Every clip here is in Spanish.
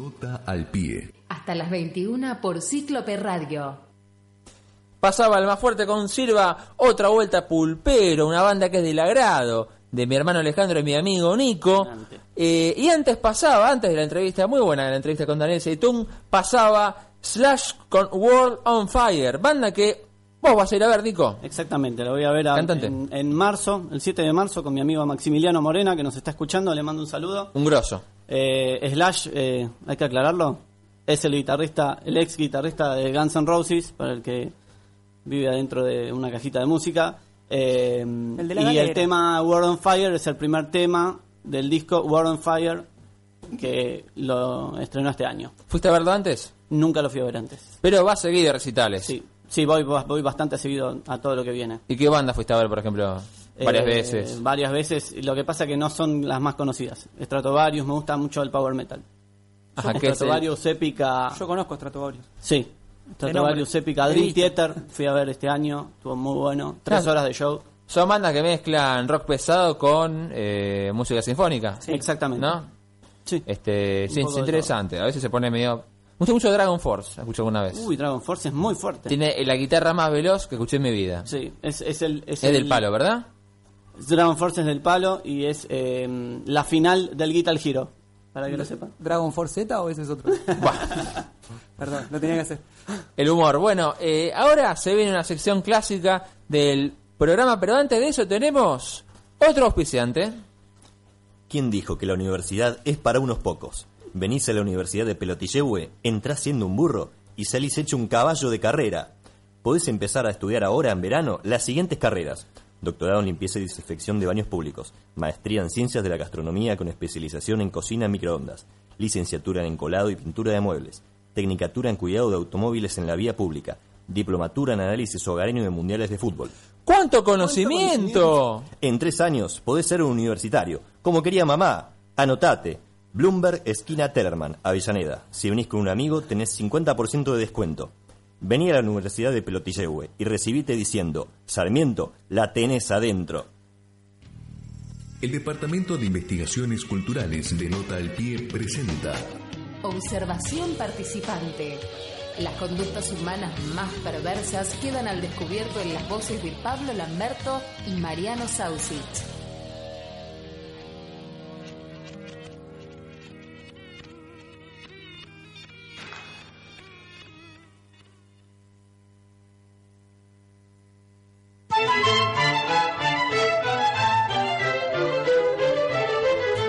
Nota al pie. Hasta las 21 por Cíclope Radio. Pasaba el más fuerte con Silva, otra vuelta pulpero, una banda que es del agrado de mi hermano Alejandro y mi amigo Nico. Eh, y antes pasaba, antes de la entrevista, muy buena la entrevista con Daniel Seitún, pasaba Slash con World on Fire, banda que vos vas a ir a ver, Nico. Exactamente, lo voy a ver a- Cantante. en, en marzo, el 7 de marzo, con mi amigo Maximiliano Morena, que nos está escuchando, le mando un saludo. Un grosso. Eh, Slash, eh, hay que aclararlo, es el guitarrista, el ex guitarrista de Guns N' Roses, para el que vive adentro de una cajita de música. Eh, de la y galera. el tema World on Fire es el primer tema del disco World on Fire que lo estrenó este año. ¿Fuiste a verlo antes? Nunca lo fui a ver antes. Pero vas seguido a recitales. Sí, sí voy, voy bastante seguido a todo lo que viene. ¿Y qué banda fuiste a ver, por ejemplo? Varias Eh, veces. Varias veces. Lo que pasa que no son las más conocidas. Stratovarius, me gusta mucho el power metal. Ajá, ¿qué es el- Stratovarius, Épica. Yo conozco Stratovarius. Sí. Stratovarius. Épica, Dream. Theater. Fui a ver este año. Estuvo muy bueno. Tres horas de show. Son bandas que mezclan rock pesado con eh, música sinfónica. Exactamente. ¿No? Sí. Este, sí, es interesante. A veces se pone medio. Me gusta mucho Dragon Force, escuché alguna vez. Uy, Dragon Force es muy fuerte. Tiene la guitarra más veloz que escuché en mi vida. Sí, es, es el. Es, Es del el- palo, ¿verdad? Dragon Force es del palo y es eh, la final del Guitar Hero. Para que lo sepan. ¿Dragon Force Z o ese es otro? Buah, Perdón, lo tenía que hacer. el humor. Bueno, eh, ahora se viene una sección clásica del programa, pero antes de eso tenemos otro auspiciante. ¿Quién dijo que la universidad es para unos pocos? Venís a la Universidad de Pelotillehue, entrás siendo un burro y salís hecho un caballo de carrera. Podés empezar a estudiar ahora en verano las siguientes carreras. Doctorado en limpieza y desinfección de baños públicos. Maestría en ciencias de la gastronomía con especialización en cocina en microondas. Licenciatura en encolado y pintura de muebles. Tecnicatura en cuidado de automóviles en la vía pública. Diplomatura en análisis hogareño de mundiales de fútbol. ¡Cuánto conocimiento! En tres años podés ser un universitario, como quería mamá. Anotate. Bloomberg, esquina Tellerman, Avellaneda. Si venís con un amigo, tenés 50% de descuento. Vení a la Universidad de Pelotillehue y recibite diciendo, Sarmiento, la tenés adentro. El Departamento de Investigaciones Culturales de Nota al Pie presenta Observación participante. Las conductas humanas más perversas quedan al descubierto en las voces de Pablo Lamberto y Mariano Sausich.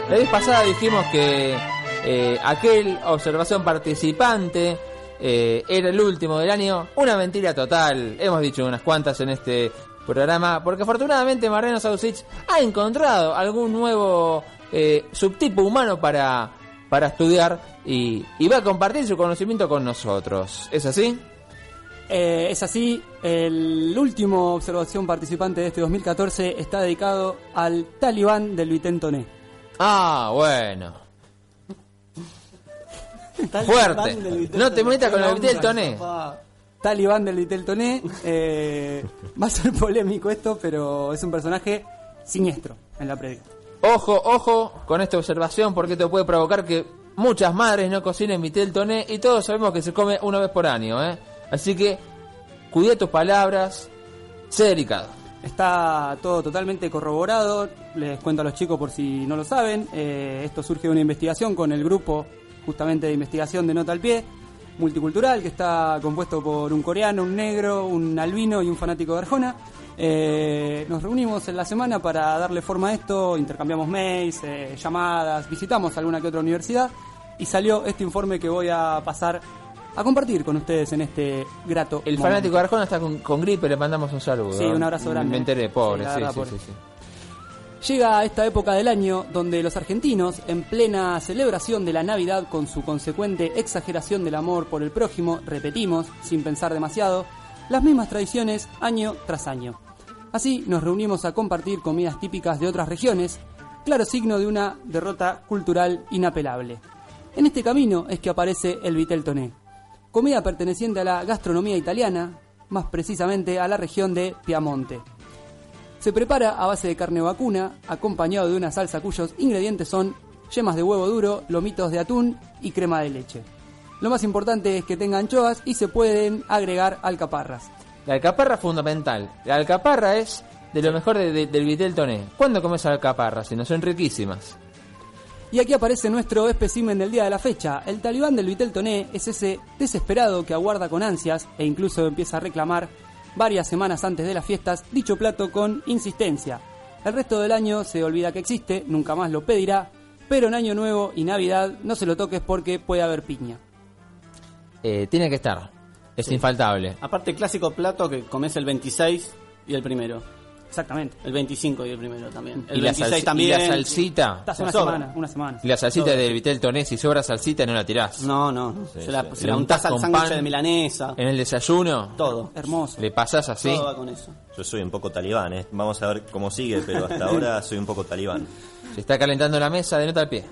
La vez pasada dijimos que eh, aquel observación participante eh, era el último del año. Una mentira total. Hemos dicho unas cuantas en este programa. Porque afortunadamente Mariano Sausich ha encontrado algún nuevo eh, subtipo humano para, para estudiar y, va a compartir su conocimiento con nosotros. ¿Es así? Eh, es así, el último observación participante de este 2014 está dedicado al talibán del Vitentoné. Ah, bueno. Fuerte. No te metas con el del toné. Talibán del Viteltoné. Eh, va a ser polémico esto, pero es un personaje siniestro en la predica. Ojo, ojo con esta observación porque esto puede provocar que muchas madres no cocinen vitel toné y todos sabemos que se come una vez por año, ¿eh? Así que cuida tus palabras, sé delicado. Está todo totalmente corroborado. Les cuento a los chicos por si no lo saben. eh, esto surge de una investigación con el grupo justamente de investigación de Nota al Pie, multicultural, que está compuesto por un coreano, un negro, un albino y un fanático de Arjona. Eh, nos reunimos en la semana para darle forma a esto, intercambiamos mails, eh, llamadas, visitamos alguna que otra universidad y salió este informe que voy a pasar a compartir con ustedes en este grato El momento. fanático de Arjona está con, con gripe, le mandamos un saludo. Sí, un abrazo grande. Me enteré, pobre, Sí, sí, pobre. sí, sí. Llega esta época del año donde los argentinos, en plena celebración de la Navidad con su consecuente exageración del amor por el prójimo, repetimos, sin pensar demasiado, las mismas tradiciones año tras año. Así nos reunimos a compartir comidas típicas de otras regiones, claro signo de una derrota cultural inapelable. En este camino es que aparece el vitel toné, comida perteneciente a la gastronomía italiana, más precisamente a la región de Piamonte. Se prepara a base de carne vacuna, acompañado de una salsa cuyos ingredientes son yemas de huevo duro, lomitos de atún y crema de leche. Lo más importante es que tenga anchoas y se pueden agregar alcaparras. La alcaparra es fundamental. La alcaparra es de lo mejor de- de- del vitel toné. ¿Cuándo comes alcaparra? Si no son riquísimas. Y aquí aparece nuestro espécimen del día de la fecha. El talibán del Vitel Toné es ese desesperado que aguarda con ansias e incluso empieza a reclamar varias semanas antes de las fiestas dicho plato con insistencia. El resto del año se olvida que existe, nunca más lo pedirá, pero en Año Nuevo y Navidad no se lo toques porque puede haber piña. Eh, tiene que estar. Es infaltable. Aparte, clásico plato que comes el 26 y el primero. Exactamente. El 26 y el primero también. El y, la 26 salsi- también. y la salsita. Estás una sobra. semana, una semana. Y la salsita Sobra. del vitel toné, si sobra salsita no la tirás. No, no. se la, sí. se Le la untás al sándwich de milanesa. En el desayuno, Todo. Hermoso. le pasás así. Todo va con eso. Yo soy un poco talibán, ¿eh? Vamos a ver cómo sigue, pero hasta ahora soy un poco talibán. Se está calentando la mesa de nota al pie.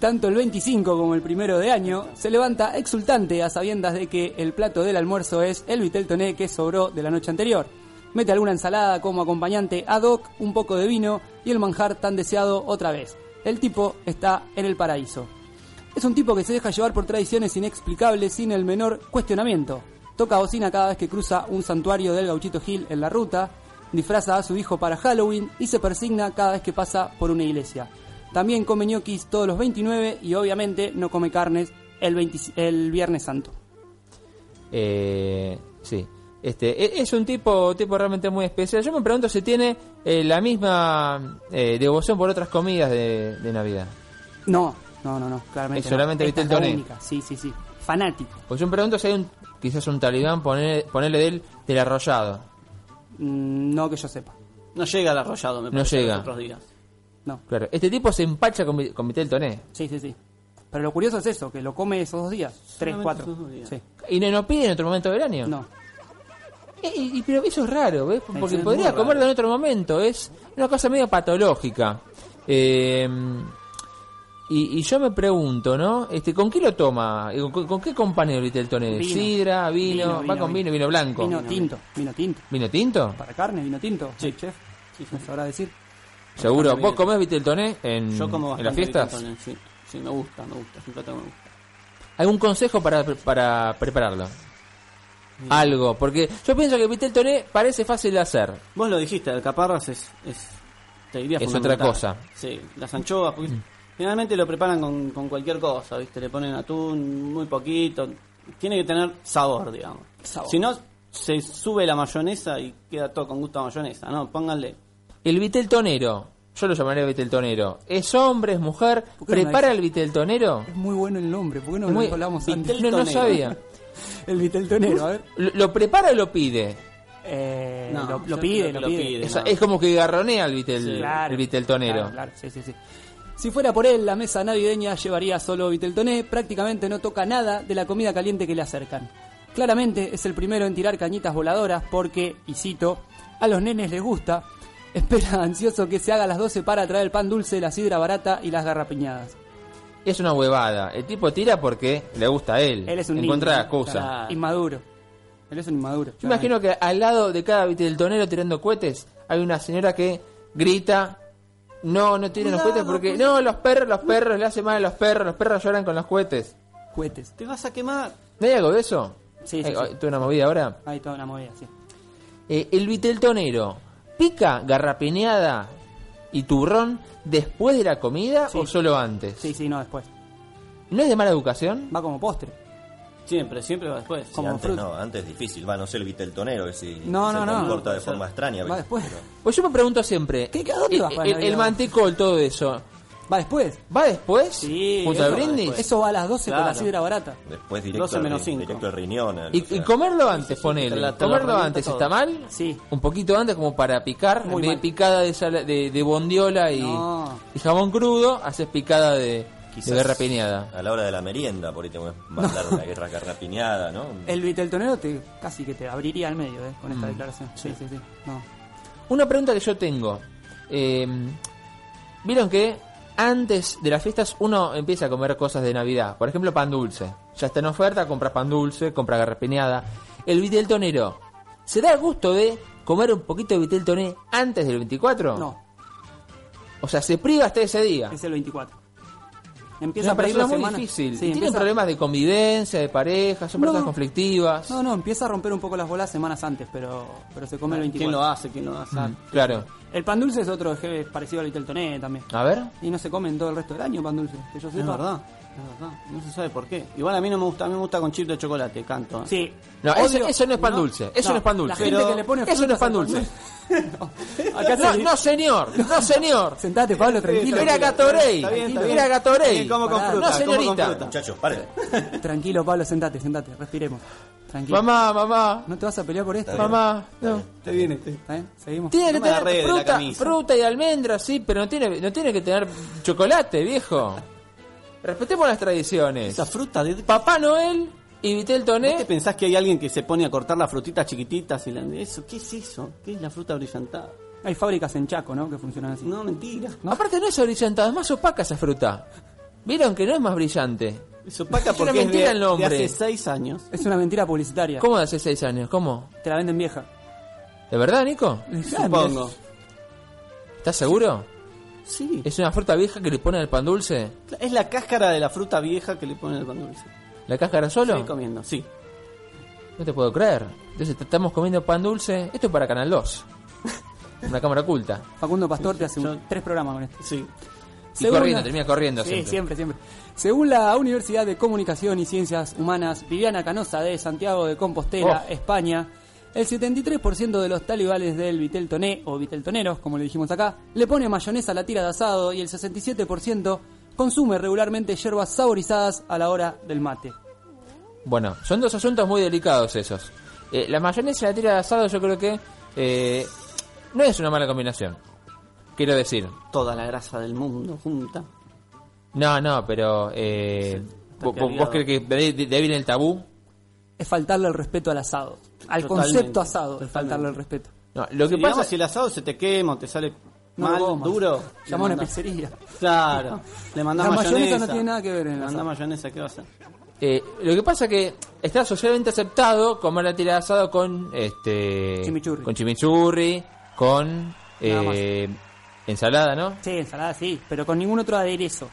Tanto el 25 como el primero de año se levanta exultante a sabiendas de que el plato del almuerzo es el vitel toné que sobró de la noche anterior. Mete alguna ensalada como acompañante ad hoc, un poco de vino y el manjar tan deseado otra vez. El tipo está en el paraíso. Es un tipo que se deja llevar por tradiciones inexplicables sin el menor cuestionamiento. Toca bocina cada vez que cruza un santuario del gauchito Gil en la ruta, disfraza a su hijo para Halloween y se persigna cada vez que pasa por una iglesia. También come ñoquis todos los 29 y obviamente no come carnes el, 20 el Viernes Santo. Eh, sí. Este, e- es un tipo, tipo realmente muy especial. Yo me pregunto si tiene eh, la misma eh, devoción por otras comidas de, de Navidad. No, no, no, no, claramente. Es solamente no. Esta vitel es la toné. única. Sí, sí, sí. Fanático. Pues yo me pregunto si hay un, quizás un talibán poner, ponerle del, del arrollado. Mm, No que yo sepa. No llega al arrollado, me No parece, llega. otros días. No. Claro, este tipo se empacha con, con vitel toné. Sí, sí, sí. Pero lo curioso es eso, que lo come esos dos días. Tres, cuatro. días. Sí. Y no nos pide en otro momento del año. No. Y- y- pero eso es raro, ¿ves? Porque es podría comerlo en otro momento. Es una cosa medio patológica. Eh, y, y yo me pregunto, ¿no? Este, ¿Con qué lo toma? ¿Con, con qué acompaña el vitel toné? Vino. ¿Sidra, vino? Vino, ¿Va con vino, vino. vino blanco? Vino tinto, vino tinto. ¿Vino tinto? Para carne, vino tinto. Sí. chef. me sabrá decir. Seguro. ¿Vos comés vitel toné en, Yo como en las fiestas? Sí, sí, me gusta, me gusta. Es un plato que me gusta. ¿Algún consejo para, para prepararlo? Algo, porque yo pienso que el vitel toné parece fácil de hacer. Vos lo dijiste, alcaparras es, es te diría Es otra cosa. Sí, las anchoas, porque generalmente lo preparan con, con cualquier cosa, ¿viste? Le ponen atún, muy poquito. Tiene que tener sabor, digamos. Sabor. Si no, se sube la mayonesa y queda todo con gusto a mayonesa, ¿no? Pónganle. El vitel tonero, yo lo llamaría vitel tonero. ¿Es hombre, es mujer? ¿Por qué no ¿Prepara el vitel tonero? Es muy bueno el nombre, ¿por qué no lo hablamos antes? No, no sabía. El viteltonero, a ver. ¿Lo, lo prepara o lo pide? Eh, No, lo, pide, lo lo pide. pide. Es, no. es como que garronea el vitel, Sí. el vitel tonero. Claro, claro, sí, sí, sí. Si fuera por él, la mesa navideña llevaría solo viteltoné, prácticamente no toca nada de la comida caliente que le acercan. Claramente es el primero en tirar cañitas voladoras porque, y cito, a los nenes les gusta. Espera ansioso que se haga a las 12 para traer el pan dulce, la sidra barata y las garrapiñadas. Es una huevada. El tipo tira porque le gusta a él. Él es un Encuentra niño, excusa. Claro. Inmaduro. Él es un inmaduro. Yo imagino que al lado de cada vitel tonero tirando cohetes hay una señora que grita. No, no tiren los cohetes porque. No, los perros, los perros, le hace mal a los perros, los perros lloran con los cohetes. Cohetes. ¿Te vas a quemar? ¿No hay algo de eso? Sí, sí, Hay- sí. hay toda una movida ahora. Hay toda una movida, sí. Eh, el viteltonero, ¿pica garrapiñada y turrón después de la comida Sí. o solo antes? Sí, sí, no, después. ¿No es de mala educación? Va como postre. Siempre, siempre va después. Sí, Como antes fruta. no, antes es difícil. Va, no sé el viteltonero, que si No, se no, no. comporta de forma extraña. Va después. Pues yo me pregunto siempre, ¿Qué- a dónde el, vas para el- Navidad? el mantecol, todo eso, Va después. ¿va después? Sí, ¿Junto al eso va brindis? después. Eso va a las 12 con la Claro. sidra barata. Después directo, 12 al, menos ri- cinco. directo al riñón. al- Y, o sea, y comerlo antes, sí, ponele. te la- te la comerlo revienta antes, todo. ¿está mal? Sí. Un poquito antes como para picar, Muy en vez de mal. picada de, sala- de, de bondiola y, No. y jamón crudo, haces picada de, quizás de garrapiñada. A la hora de la merienda, por ahí te voy a mandar una guerra garrapiñada, ¿no? El viteltonero te, casi que te abriría al medio eh, con Mm. esta declaración. Sí, sí, sí. No. Una pregunta que yo tengo. Eh, Vieron que antes de las fiestas uno empieza a comer cosas de Navidad. Por ejemplo, pan dulce. Ya está en oferta, compras pan dulce, compras garrapiñada. El vitel tonero. ¿Se da el gusto de comer un poquito de vitel toné antes del 24? No, O sea, se priva hasta ese día. es el 24. Empieza Una a pedir la muy difícil. Sí, y tiene empieza- problemas de convivencia, de pareja, son No. personas conflictivas. No, no, empieza a romper un poco las bolas semanas antes, pero, pero se come el 24. ¿Quién lo hace? ¿Quién lo hace? Mm, Claro. El pan dulce es otro que es parecido al Vitel Toné también. A ver. Y no se comen todo el resto del año pan dulce, que yo sepa. es verdad. No se sabe por qué. Igual a mí no me gusta, a mí me gusta con chip de chocolate, canto. Sí. No, Odio- eso, eso no es pan ¿no? dulce. Eso no, No, es pan La dulce. gente Pero que le pone eso no es pan dulce. No. Acá No, se- no, señor. No, señor. Sentate, Pablo, tranquilo. Mira Gatorade. Mira Gatorade. No, señorita. Muchachos, paren. Tranquilo, Pablo, sentate, sentate, respiremos. Tranquilo. Mamá, mamá. ¿No te vas a pelear por esto? Mamá. No. Te viene, te- ¿Está bien? Seguimos. Tiene que tener fruta, fruta y almendras, sí, pero no tiene, no tiene que tener chocolate, viejo. Respetemos las tradiciones. Esa fruta de... Papá Noel y Vitel ¿Vos te Toné. pensás que hay alguien que se pone a cortar las frutitas chiquititas y la... eso? ¿Qué es eso? ¿Qué es la fruta brillantada? Hay fábricas en Chaco, ¿no? Que funcionan así. No, mentira. Aparte no es brillantada, es más opaca esa fruta. ¿Vieron que no es más brillante? Es opaca Es una porque es mentira de, el nombre. de hace seis años. Es una mentira publicitaria. ¿Cómo de hace seis años? ¿Cómo? Te la venden vieja. ¿De verdad, Nico? Supongo. ¿Estás seguro? Sí. ¿Es una fruta vieja que le ponen al pan dulce? Es la cáscara de la fruta vieja que le ponen al pan dulce. ¿La cáscara solo? Estoy comiendo, sí. No te puedo creer. Entonces estamos comiendo pan dulce. Esto es para Canal 2. Una cámara oculta. Facundo Pastor te hace un- yo- tres programas con esto. Sí. Y Según corriendo, la- termina corriendo Sí, siempre. siempre, siempre. Según la Universidad de Comunicación y Ciencias Humanas Viviana Canosa de Santiago de Compostela, Oh. España, el 73% de los talibales del Vitel Toné, o Vitel Toneros, como le dijimos acá, le pone mayonesa a la tira de asado y el 67% consume regularmente hierbas saborizadas a la hora del mate. Bueno, son dos asuntos muy delicados esos. Eh, la mayonesa y la tira de asado yo creo que eh, no es una mala combinación. Quiero decir. Toda la grasa del mundo junta. No, no, pero... Eh, ¿vos, vos- vos crees que de, de- de ahí viene el tabú? Es faltarle el respeto al asado. Al Totalmente, concepto asado totalmente. faltarle el respeto. No, lo que si, pasa... digamos, si el asado se te quema o te sale No mal, duro, Llamó a una pizzería. Claro. Le mandás La mayonesa. mayonesa no tiene nada que ver en Le mandás mayonesa, ¿qué va a hacer? Eh, lo que pasa que está socialmente aceptado comer la tira de asado con este Chimichurri. con chimichurri, con eh, ensalada, ¿no? Sí, ensalada sí, pero con ningún otro aderezo.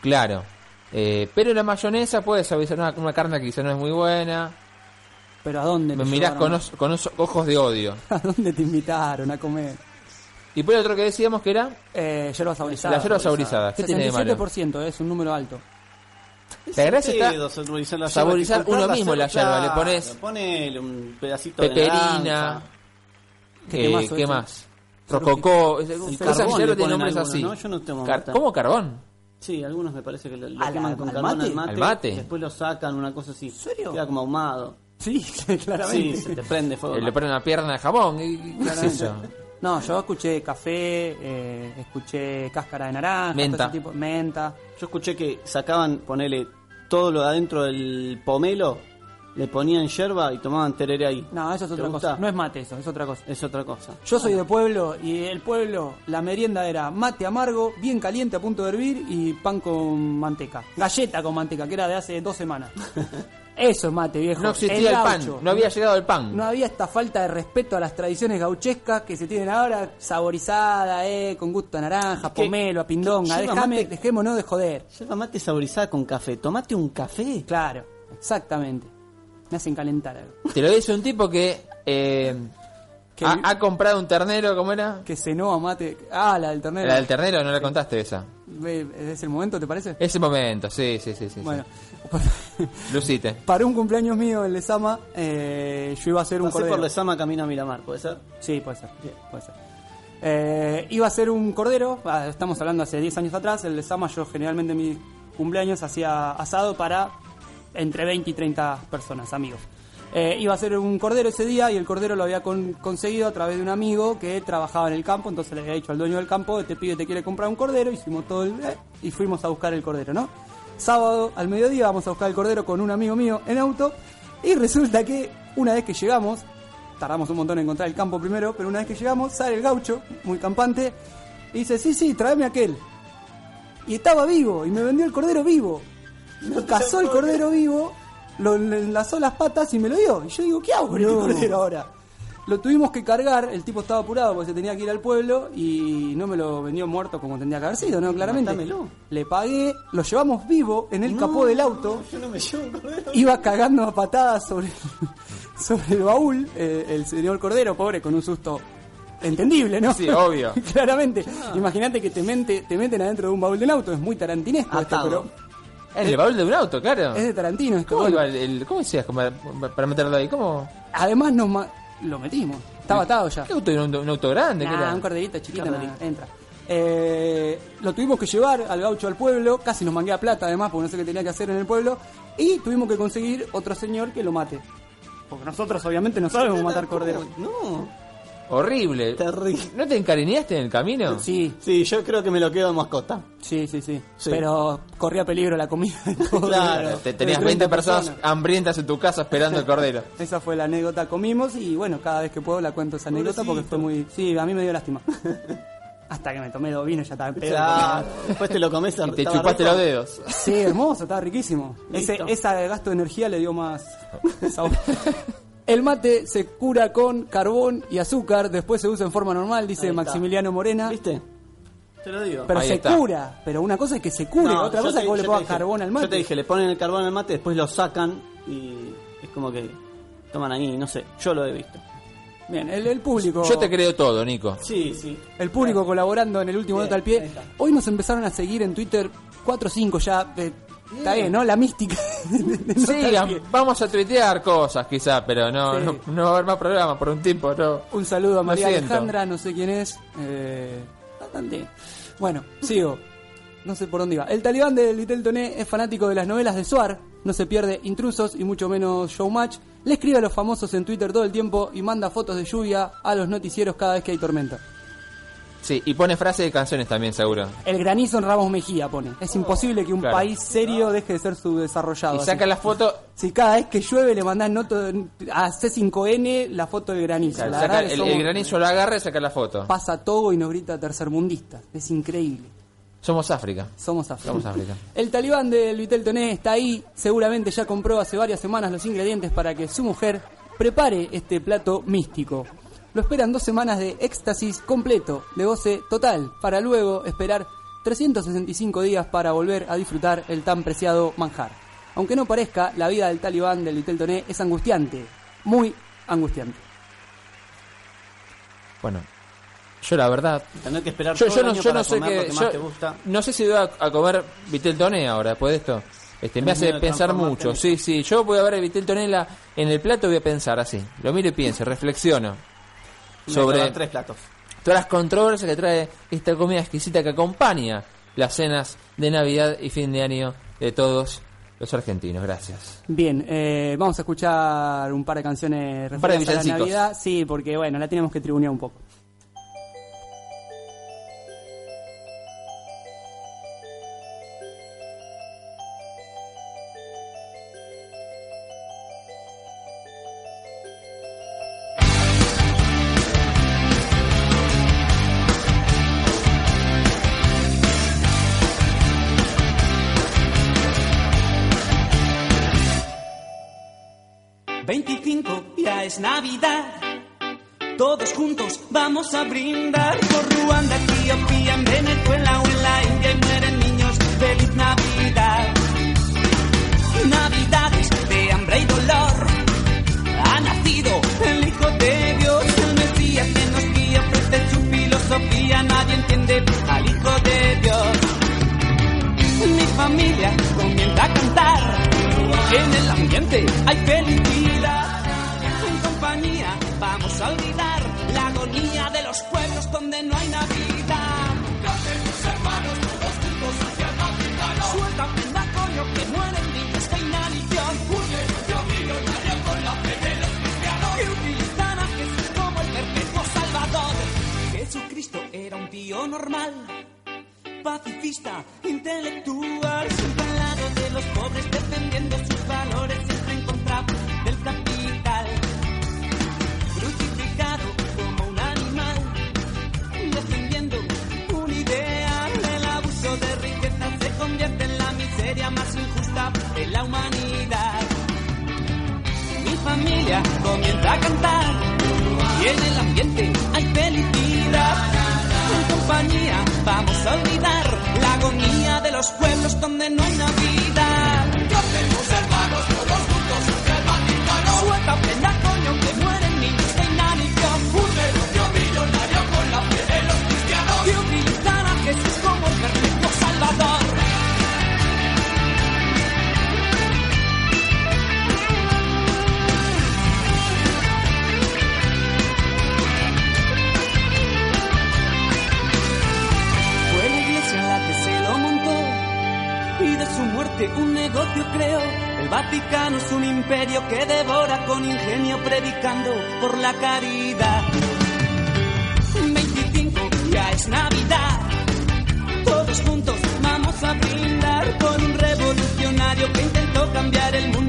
Claro. Eh, pero la mayonesa puede suavizar una, una carne que quizá no es muy buena. Pero ¿a dónde? Me te mirás con, os- con os- ojos de odio. ¿A dónde te invitaron a comer? Y por el otro que decíamos que era Eh, hierbas saborizadas. la yerba saborizada. ¿Qué tiene de malo? 67% es un número alto. La gracia está saborizar la saborizar uno mismo la yerba, le pones Ponele un pedacito de peperina, naranja. ¿Qué eh, temazo ¿qué ese? más? Rococó, esa carbón yerba le tiene ponen nombres así. ¿no? Yo no tengo Car- mata. ¿Cómo carbón? Sí, algunos me parece que lo, lo ¿Al- queman al- con al carbón mate? al mate. ¿Al mate? y después lo sacan, una cosa así. ¿En serio? Queda como ahumado. Sí, Sí, claramente. se te prende fuego. Eh, le ponen una pierna de jabón. ¿y- y- ¿Qué es eso? No, yo escuché café, eh, escuché cáscara de naranja, Menta. todo ese tipo- menta. Yo escuché que sacaban, ponele todo lo de adentro del pomelo, le ponían yerba y tomaban tereré ahí. No, eso es ¿Te otra gusta? cosa. No es mate eso, es otra cosa. Es otra cosa. Yo soy de pueblo y el pueblo, la merienda era mate amargo, bien caliente a punto de hervir y pan con manteca. Galleta con manteca, que era de hace dos semanas. Eso es mate, viejo. No existía el, pan, no había llegado el pan. No había esta falta de respeto a las tradiciones gauchescas que se tienen ahora, saborizada, eh, con gusto a naranja, Es que- pomelo, a pindonga. lleva Déjame, mate- dejémonos de joder. Yerba mate saborizada con café. Tomate un café. Claro, exactamente. Me hacen calentar algo. Te lo dice un tipo que, eh, Que- ha, ha comprado un ternero, ¿cómo era? Que cenó a mate. Ah, la del ternero. La del ternero, no la contaste esa. ¿Es el momento, te parece? Ese momento, sí, sí, sí, sí. Bueno, sí. Lucite. para un cumpleaños mío en Lesama, eh, yo iba a hacer un Pasé cordero. por Lesama camino a Miramar, ¿puede ser? Sí, puede ser. Puede ser. Eh, iba a ser un cordero, ah, estamos hablando hace 10 años atrás, el Lesama yo generalmente en mis cumpleaños hacía asado para entre 20 y 30 personas, amigos. Eh, iba a ser un cordero ese día y el cordero lo había con- conseguido a través de un amigo que trabajaba en el campo, entonces le había dicho al dueño del campo, este pibe te quiere comprar un cordero, hicimos todo el... eh, y fuimos a buscar el cordero, ¿no? Sábado al mediodía vamos a buscar el cordero con un amigo mío en auto y resulta que una vez que llegamos, tardamos un montón en encontrar el campo primero, pero una vez que llegamos sale el gaucho, muy campante, y dice, sí, sí, tráeme aquel. Y estaba vivo, y me vendió el cordero vivo. Cazó el cordero vivo, lo enlazó las patas y me lo dio. Y yo digo, ¿qué hago con este cordero ahora? Lo tuvimos que cargar, el tipo estaba apurado porque se tenía que ir al pueblo y no me lo vendió muerto como tendría que haber sido, ¿no? Claramente. Mátamelo. Le pagué, lo llevamos vivo en el capó del auto. Yo no me llevo un cordero. Iba cagando a patadas sobre, sobre el baúl, eh, el señor Cordero, pobre, con un susto entendible, ¿no? Sí, obvio. Claramente. Imagínate que te, mente- te meten adentro de un baúl del auto, es muy tarantinesco esto, pero el baúl de un auto, claro. es de Tarantino esto. ¿Cómo, bueno. iba el, el- ¿Cómo decías como para, meterlo ahí? ¿Cómo? Además nos lo metimos, estaba atado ya. ¿Qué auto? ¿Un, auto- un auto grande? ¿Qué Nah, era? un corderito chiquito, entra. Eh, lo tuvimos que llevar al gaucho al pueblo, casi nos mangué a plata además, porque no sé qué tenía que hacer en el pueblo, y tuvimos que conseguir otro señor que lo mate. Porque nosotros obviamente no sabemos matar corderos. No, Horrible. terrible. ¿No te encariñaste en el camino? Sí, Sí, yo creo que me lo quedo de mascota. sí, sí, sí, Sí. Pero corría peligro la comida. Claro. Te- tenías De 20 30 personas hambrientas en tu casa esperando el cordero. Esa fue la anécdota, comimos y bueno, cada vez que puedo la cuento esa anécdota porque fue muy... Sí, a mí me dio lástima. Hasta que me tomé dos vinos ya estaba en pedo. Claro. Después te lo comes. Y te chupaste rico. los dedos. Sí, hermoso, estaba riquísimo. Ese, Listo. esa de gasto de energía le dio más sabor. El mate se cura con carbón y azúcar, después se usa en forma normal, dice. Maximiliano Morena. ¿Viste? Te lo digo. Pero Ahí se está. cura, pero una cosa es que se cure, No, otra yo cosa es te- que vos le yo te pongas dije- carbón al mate. Yo te dije, le ponen el carbón al mate, después lo sacan y es como que toman ahí, no sé, yo lo he visto. Bien, el, el público. Yo te creo todo, Nico. Sí, sí. El público colaborando en el último Bien, nota al ahí pie. está. Hoy nos empezaron a seguir en Twitter 4 o 5 ya. eh, está bien, ¿no? La mística. Sí, vamos a tuitear cosas quizá, pero no, Sí. no, no va a haber más programa por un tiempo, no. Un saludo a María. Alejandra, no sé quién es. Eh, bastante. Bueno, sigo. No sé por dónde iba. El talibán de Little Toné es fanático de las novelas de Suar. No se pierde intrusos y mucho menos showmatch. Le escribe a los famosos en Twitter todo el tiempo y manda fotos de lluvia a los noticieros cada vez que hay tormenta. Sí, y pone frases de canciones también, seguro. El granizo en Ramos Mejía pone. Es imposible que un Claro. país serio deje de ser subdesarrollado. Y así. saca la foto, Si cada vez que llueve le mandás noto a C5N la foto del granizo. claro, La saca- el, somos- el granizo lo agarra y saca la foto. pasa Togo y nos grita tercermundista. Es increíble. Somos África. Somos África. Somos África. El talibán del Vitel Toné está ahí. Seguramente ya compró hace varias semanas los ingredientes para que su mujer prepare este plato místico. Lo esperan dos semanas de éxtasis completo, de goce total, para luego esperar 365 días para volver a disfrutar el tan preciado manjar. Aunque no parezca, la vida del talibán del Vitel Toné es angustiante. Muy angustiante. Bueno, yo la verdad. Tener que esperar Yo, todo yo el no, año yo para no sé comer lo que yo más te gusta. No sé si voy a, a comer Vitel Toné ahora, después de esto. Este, me hace pensar mucho. Sí, sí. Yo voy a ver el Vitel Toné en, el plato y voy a pensar así. Lo miro y pienso, reflexiono. Sobre tres platos. todas las controversias que trae esta comida exquisita que acompaña las cenas de Navidad y fin de año de todos los argentinos. Gracias. Bien, eh, vamos a escuchar un par de canciones Un par de a la. Navidad. Sí, porque bueno, la tenemos que tribunear un poco. Navidad. Todos juntos vamos a brindar por Ruanda, Etiopía, en Venezuela o en la India y mueren niños. ¡Feliz Navidad! Navidades de hambre y dolor. Ha nacido el Hijo de Dios, el Mesías que nos guía, ofrece su filosofía. Nadie entiende al Hijo de Dios. Mi familia comienza a cantar. En el ambiente hay felicidad. Vamos a olvidar la agonía de los pueblos donde no hay Navidad. mis hermanos, todos juntos hacia Navidad. Suelta prenda, coño, que mueren niños, que inanición. con la fe de los cristianos. Que utilizan a Jesús como el perpetuo salvador. Jesucristo era un tío normal pacifista, intelectual, siempre al lado de los pobres, defendiendo sus valores, siempre en contra del. Miseria más injusta de la humanidad. Mi familia comienza a cantar y en el ambiente hay felicidad. En compañía vamos a olvidar la agonía de los pueblos donde no hay Navidad. Hacemos hermanos todos juntos entre el Vaticano. Suelta prenda coño que que devora con ingenio predicando por la caridad. 25 ya es Navidad. Todos juntos vamos a brindar por un revolucionario que intentó cambiar el mundo,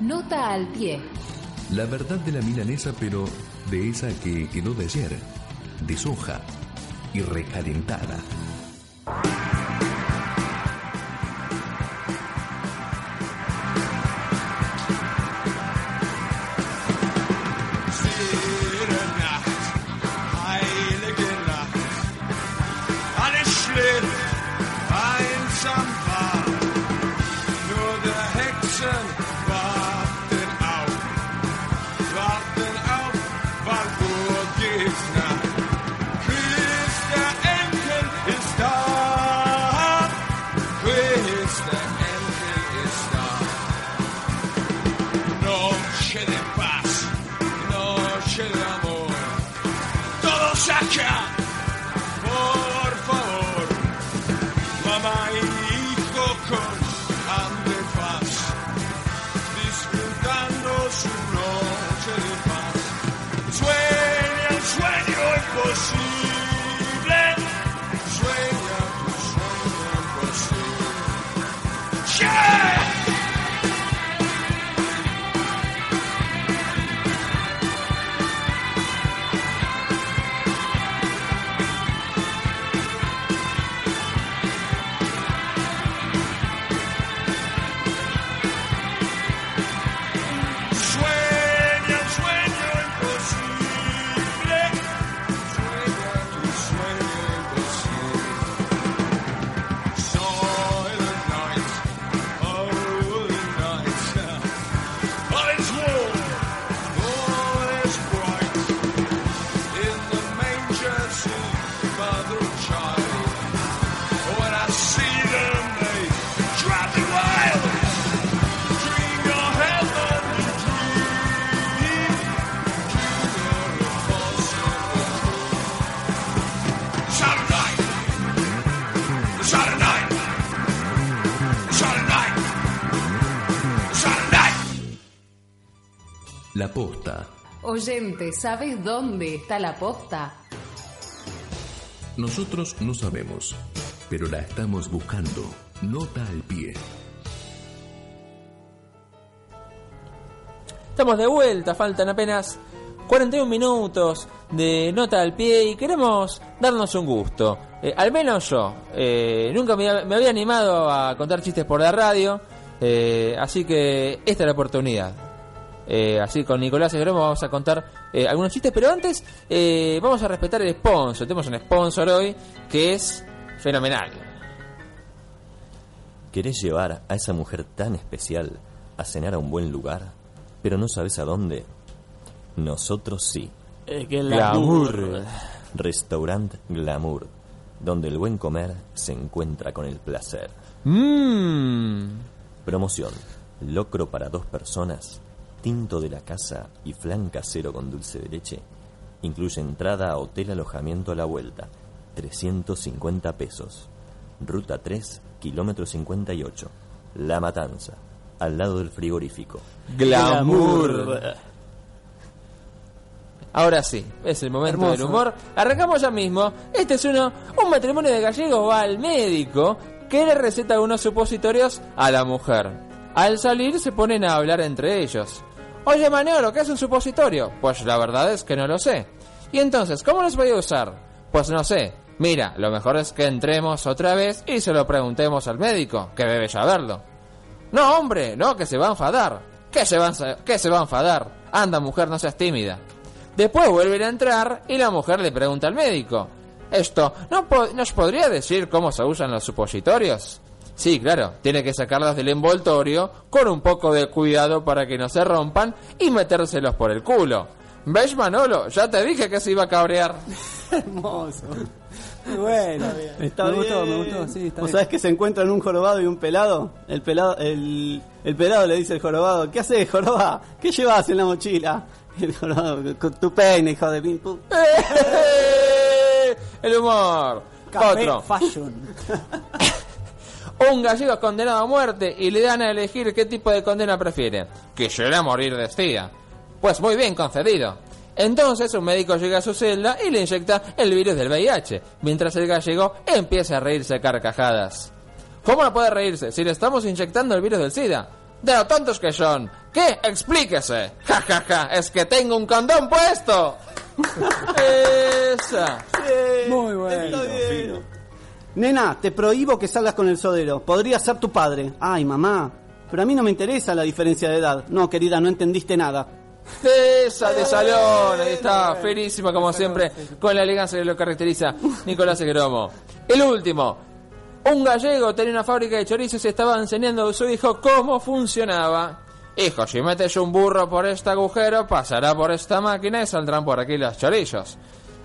Nota al pie. La verdad de la milanesa, pero de esa que quedó de ayer, de soja y recalentada. Posta. Oyente, ¿sabes dónde está la posta? Nosotros no sabemos, pero la estamos buscando. Nota al pie. Estamos de vuelta, faltan apenas 41 minutos de nota al pie y queremos darnos un gusto. Eh, al menos yo. Eh, nunca me, me había animado a contar chistes por la radio. eh, así que esta es la oportunidad. Eh, así con Nicolás Egromo vamos a contar eh, algunos chistes, pero antes eh, vamos a respetar el sponsor. Tenemos un sponsor hoy que es fenomenal. ¿Querés llevar a esa mujer tan especial a cenar a un buen lugar, pero no sabes a dónde? Nosotros sí. Eh, que Glamour. Restaurant Glamour, donde el buen comer se encuentra con el placer. Mmm. Promoción: locro para dos personas, tinto de la casa y flan casero con dulce de leche. Incluye entrada a hotel alojamiento a la vuelta, 350 pesos. Ruta 3, kilómetro 58. La Matanza, al lado del frigorífico. Glamour. Ahora sí, es el momento Hermoso. del humor. Arrancamos ya mismo. Este es uno, un matrimonio de gallegos va al médico que le receta unos supositorios a la mujer. Al salir se ponen a hablar entre ellos. Oye Manolo, ¿qué es un supositorio? Pues la verdad es que no lo sé. Y entonces, ¿cómo los voy a usar? Pues no sé. Mira, lo mejor es que entremos otra vez y se lo preguntemos al médico, que debe saberlo. No, hombre, no, que se va a enfadar. ¿Qué se va a, qué se va a enfadar? Anda, mujer, no seas tímida. Después vuelven a entrar y la mujer le pregunta al médico. Esto, ¿no ¿nos podría decir cómo se usan los supositorios? Sí, claro, tiene que sacarlos del envoltorio con un poco de cuidado para que no se rompan y metérselos por el culo. ¿Ves, Manolo? Ya te dije que se iba a cabrear. Hermoso. Muy bueno. Está me bien. gustó, me gustó, sí, está ¿Vos bien. sabés que se encuentran un jorobado y un pelado? El pelado, el, el pelado le dice al jorobado, ¿qué haces, jorobado? ¿Qué llevas en la mochila? El jorobado, con tu peine, hijo de pin pum. El humor. Café Otro. Fashion. Un gallego es condenado a muerte y le dan a elegir qué tipo de condena prefiere. Quisiera morir de estía. Pues muy bien, concedido. Entonces un médico llega a su celda y le inyecta el virus del VIH, mientras el gallego empieza a reírse a carcajadas. ¿Cómo no puede reírse si le estamos inyectando el virus del SIDA? De lo tontos que son. ¿Qué? Explíquese. Ja, ja, ja. Es que tengo un condón puesto. Esa. Muy bueno. Está bien. Nena, te prohíbo que salgas con el sodero. Podría ser tu padre. Ay, mamá. Pero a mí no me interesa la diferencia de edad. No, querida, no entendiste nada. Esa de salón, ahí está, ferísima como siempre, con la elegancia que lo caracteriza Nicolás Egromo. El último, un gallego tenía una fábrica de chorizos y estaba enseñando a su hijo cómo funcionaba. Hijo, si metes un burro por este agujero, pasará por esta máquina y saldrán por aquí los chorizos.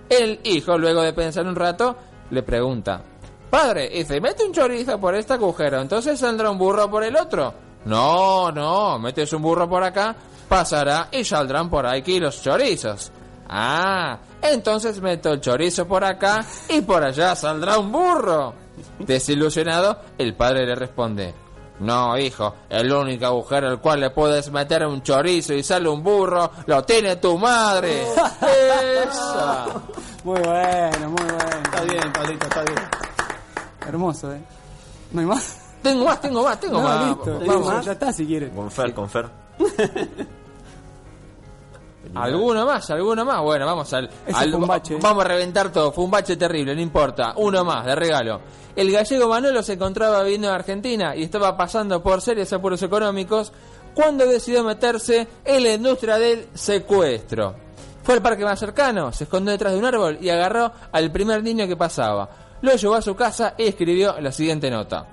El hijo, luego de pensar un rato, le pregunta, Padre, y si mete un chorizo por este agujero, entonces saldrá un burro por el otro. No, no, metes un burro por acá, pasará y saldrán por aquí los chorizos. Ah, entonces meto el chorizo por acá y por allá saldrá un burro. Desilusionado, el padre le responde, no, hijo, el único agujero al cual le puedes meter un chorizo y sale un burro, lo tiene tu madre. Esa. Muy bueno, muy bueno. Está bien, Pablito, está bien. Hermoso, ¿eh? ¿No hay más? Tengo más, tengo más, tengo No, más. listo. Vamos. Vamos, ya está si quieres. Confer, confer. ¿Alguno más? ¿Alguno más? Bueno, vamos al, Ese al- fue un bache. Vamos a reventar todo. Fue un bache terrible, no importa. Uno más, de regalo. El gallego Manolo se encontraba viviendo en Argentina y estaba pasando por serios apuros económicos cuando decidió meterse en la industria del secuestro. Fue al parque más cercano, se escondió detrás de un árbol y agarró al primer niño que pasaba. Lo llevó a su casa y escribió la siguiente nota.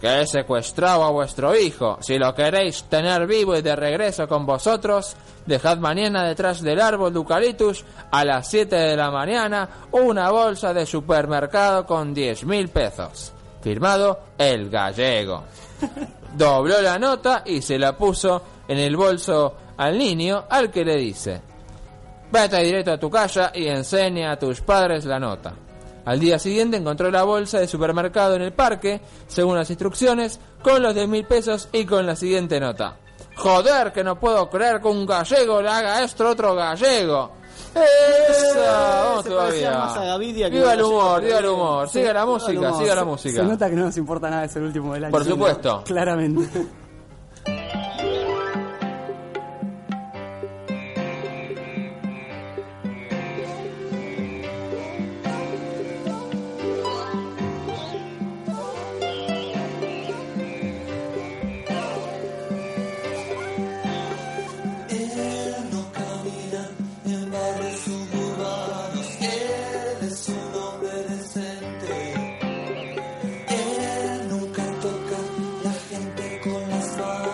que he secuestrado a vuestro hijo. Si lo queréis tener vivo y de regreso con vosotros, dejad mañana detrás del árbol de eucaliptus a las 7 de la mañana una bolsa de supermercado con 10 mil pesos. Firmado El Gallego. Dobló la nota y se la puso en el bolso al niño al que le dice, vete directo a tu casa y enseña a tus padres la nota. Al día siguiente encontró la bolsa de supermercado en el parque, según las instrucciones, con los 10 mil pesos y con la siguiente nota. Joder, que no puedo creer que un gallego le haga esto a otro gallego. Esa, vamos Se todavía. más a Gavidia que Viva el humor, viva el humor. Sí, Siga la música, siga la Se música. nota que no nos importa nada, es el último del año. Por supuesto. Claramente. con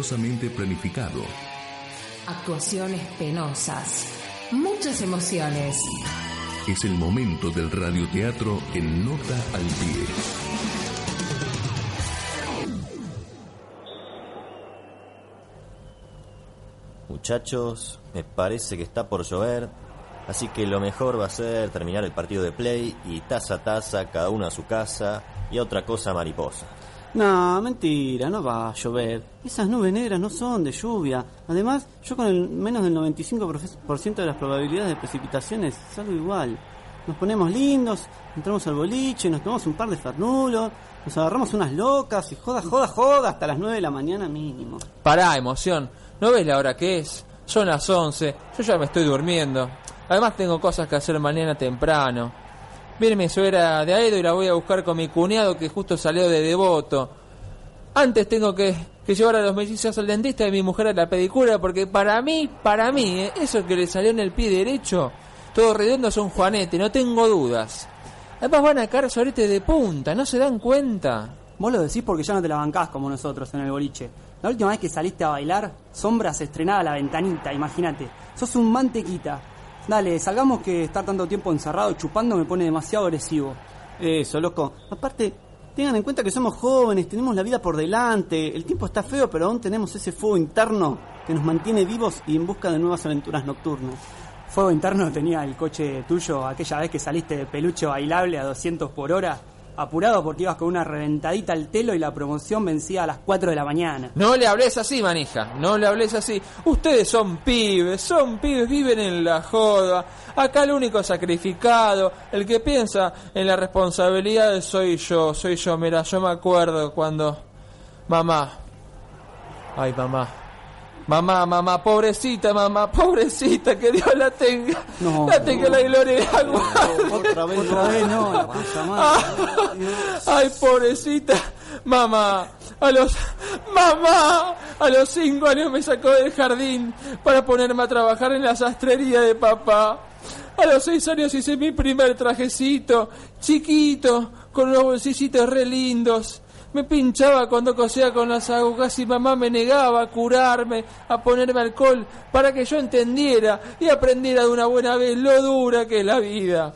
cuidadosamente planificado. Actuaciones penosas. Muchas emociones. Es el momento del radioteatro en nota al pie. Muchachos, me parece que está por llover, así que lo mejor va a ser terminar el partido de play y taza a taza, cada uno a su casa y a otra cosa mariposa. No, mentira, no va a llover. Esas nubes negras no son de lluvia. Además, yo con el menos del 95% de las probabilidades de precipitaciones salgo igual. Nos ponemos lindos, entramos al boliche, nos tomamos un par de fernulos, nos agarramos unas locas y joda, joda, joda hasta las 9 de la mañana mínimo. Pará, emoción. ¿No ves la hora que es? Son las 11. Yo ya me estoy durmiendo. Además tengo cosas que hacer mañana temprano. Viene mi suegra de Aedo y la voy a buscar con mi cuñado que justo salió de devoto. Antes tengo que, llevar a los mellizos al dentista y mi mujer a la pedicura porque para mí, para mí, eh, eso que le salió en el pie derecho, todo redondo es un juanete, no tengo dudas. Además van a caer sorete de punta, ¿no se dan cuenta? Vos lo decís porque ya no te la bancás como nosotros en el boliche. La última vez que saliste a bailar, Sombra se estrenaba a la ventanita, imagínate. Sos un mantequita. Dale, salgamos que estar tanto tiempo encerrado chupando me pone demasiado agresivo. Eso, loco. Aparte, tengan en cuenta que somos jóvenes, tenemos la vida por delante. El tiempo está feo, pero aún tenemos ese fuego interno que nos mantiene vivos y en busca de nuevas aventuras nocturnas. Fuego interno tenía el coche tuyo aquella vez que saliste de peluche bailable a 200 por hora, apurado porque ibas con una reventadita al telo y la promoción vencía a las 4 de la mañana. No le hables así, manija, no le hables así. Ustedes son pibes, son pibes, viven en la joda. Acá el único sacrificado, el que piensa en la responsabilidad soy yo, soy yo. Mira, yo me acuerdo cuando... Mamá. Ay, mamá. Mamá, mamá, pobrecita, mamá, pobrecita, que Dios la tenga. No. la tenga la gloria y la guarde. Otra vez, Otra vez no, la madre. Ay, pobrecita, mamá, A los... ¡Mamá! A los cinco años me sacó del jardín para ponerme a trabajar en la sastrería de papá. A los seis años hice mi primer trajecito, chiquito, con unos bolsillitos re lindos. Me pinchaba cuando cosía con las agujas y mamá me negaba a curarme, a ponerme alcohol, para que yo entendiera y aprendiera de una buena vez lo dura que es la vida.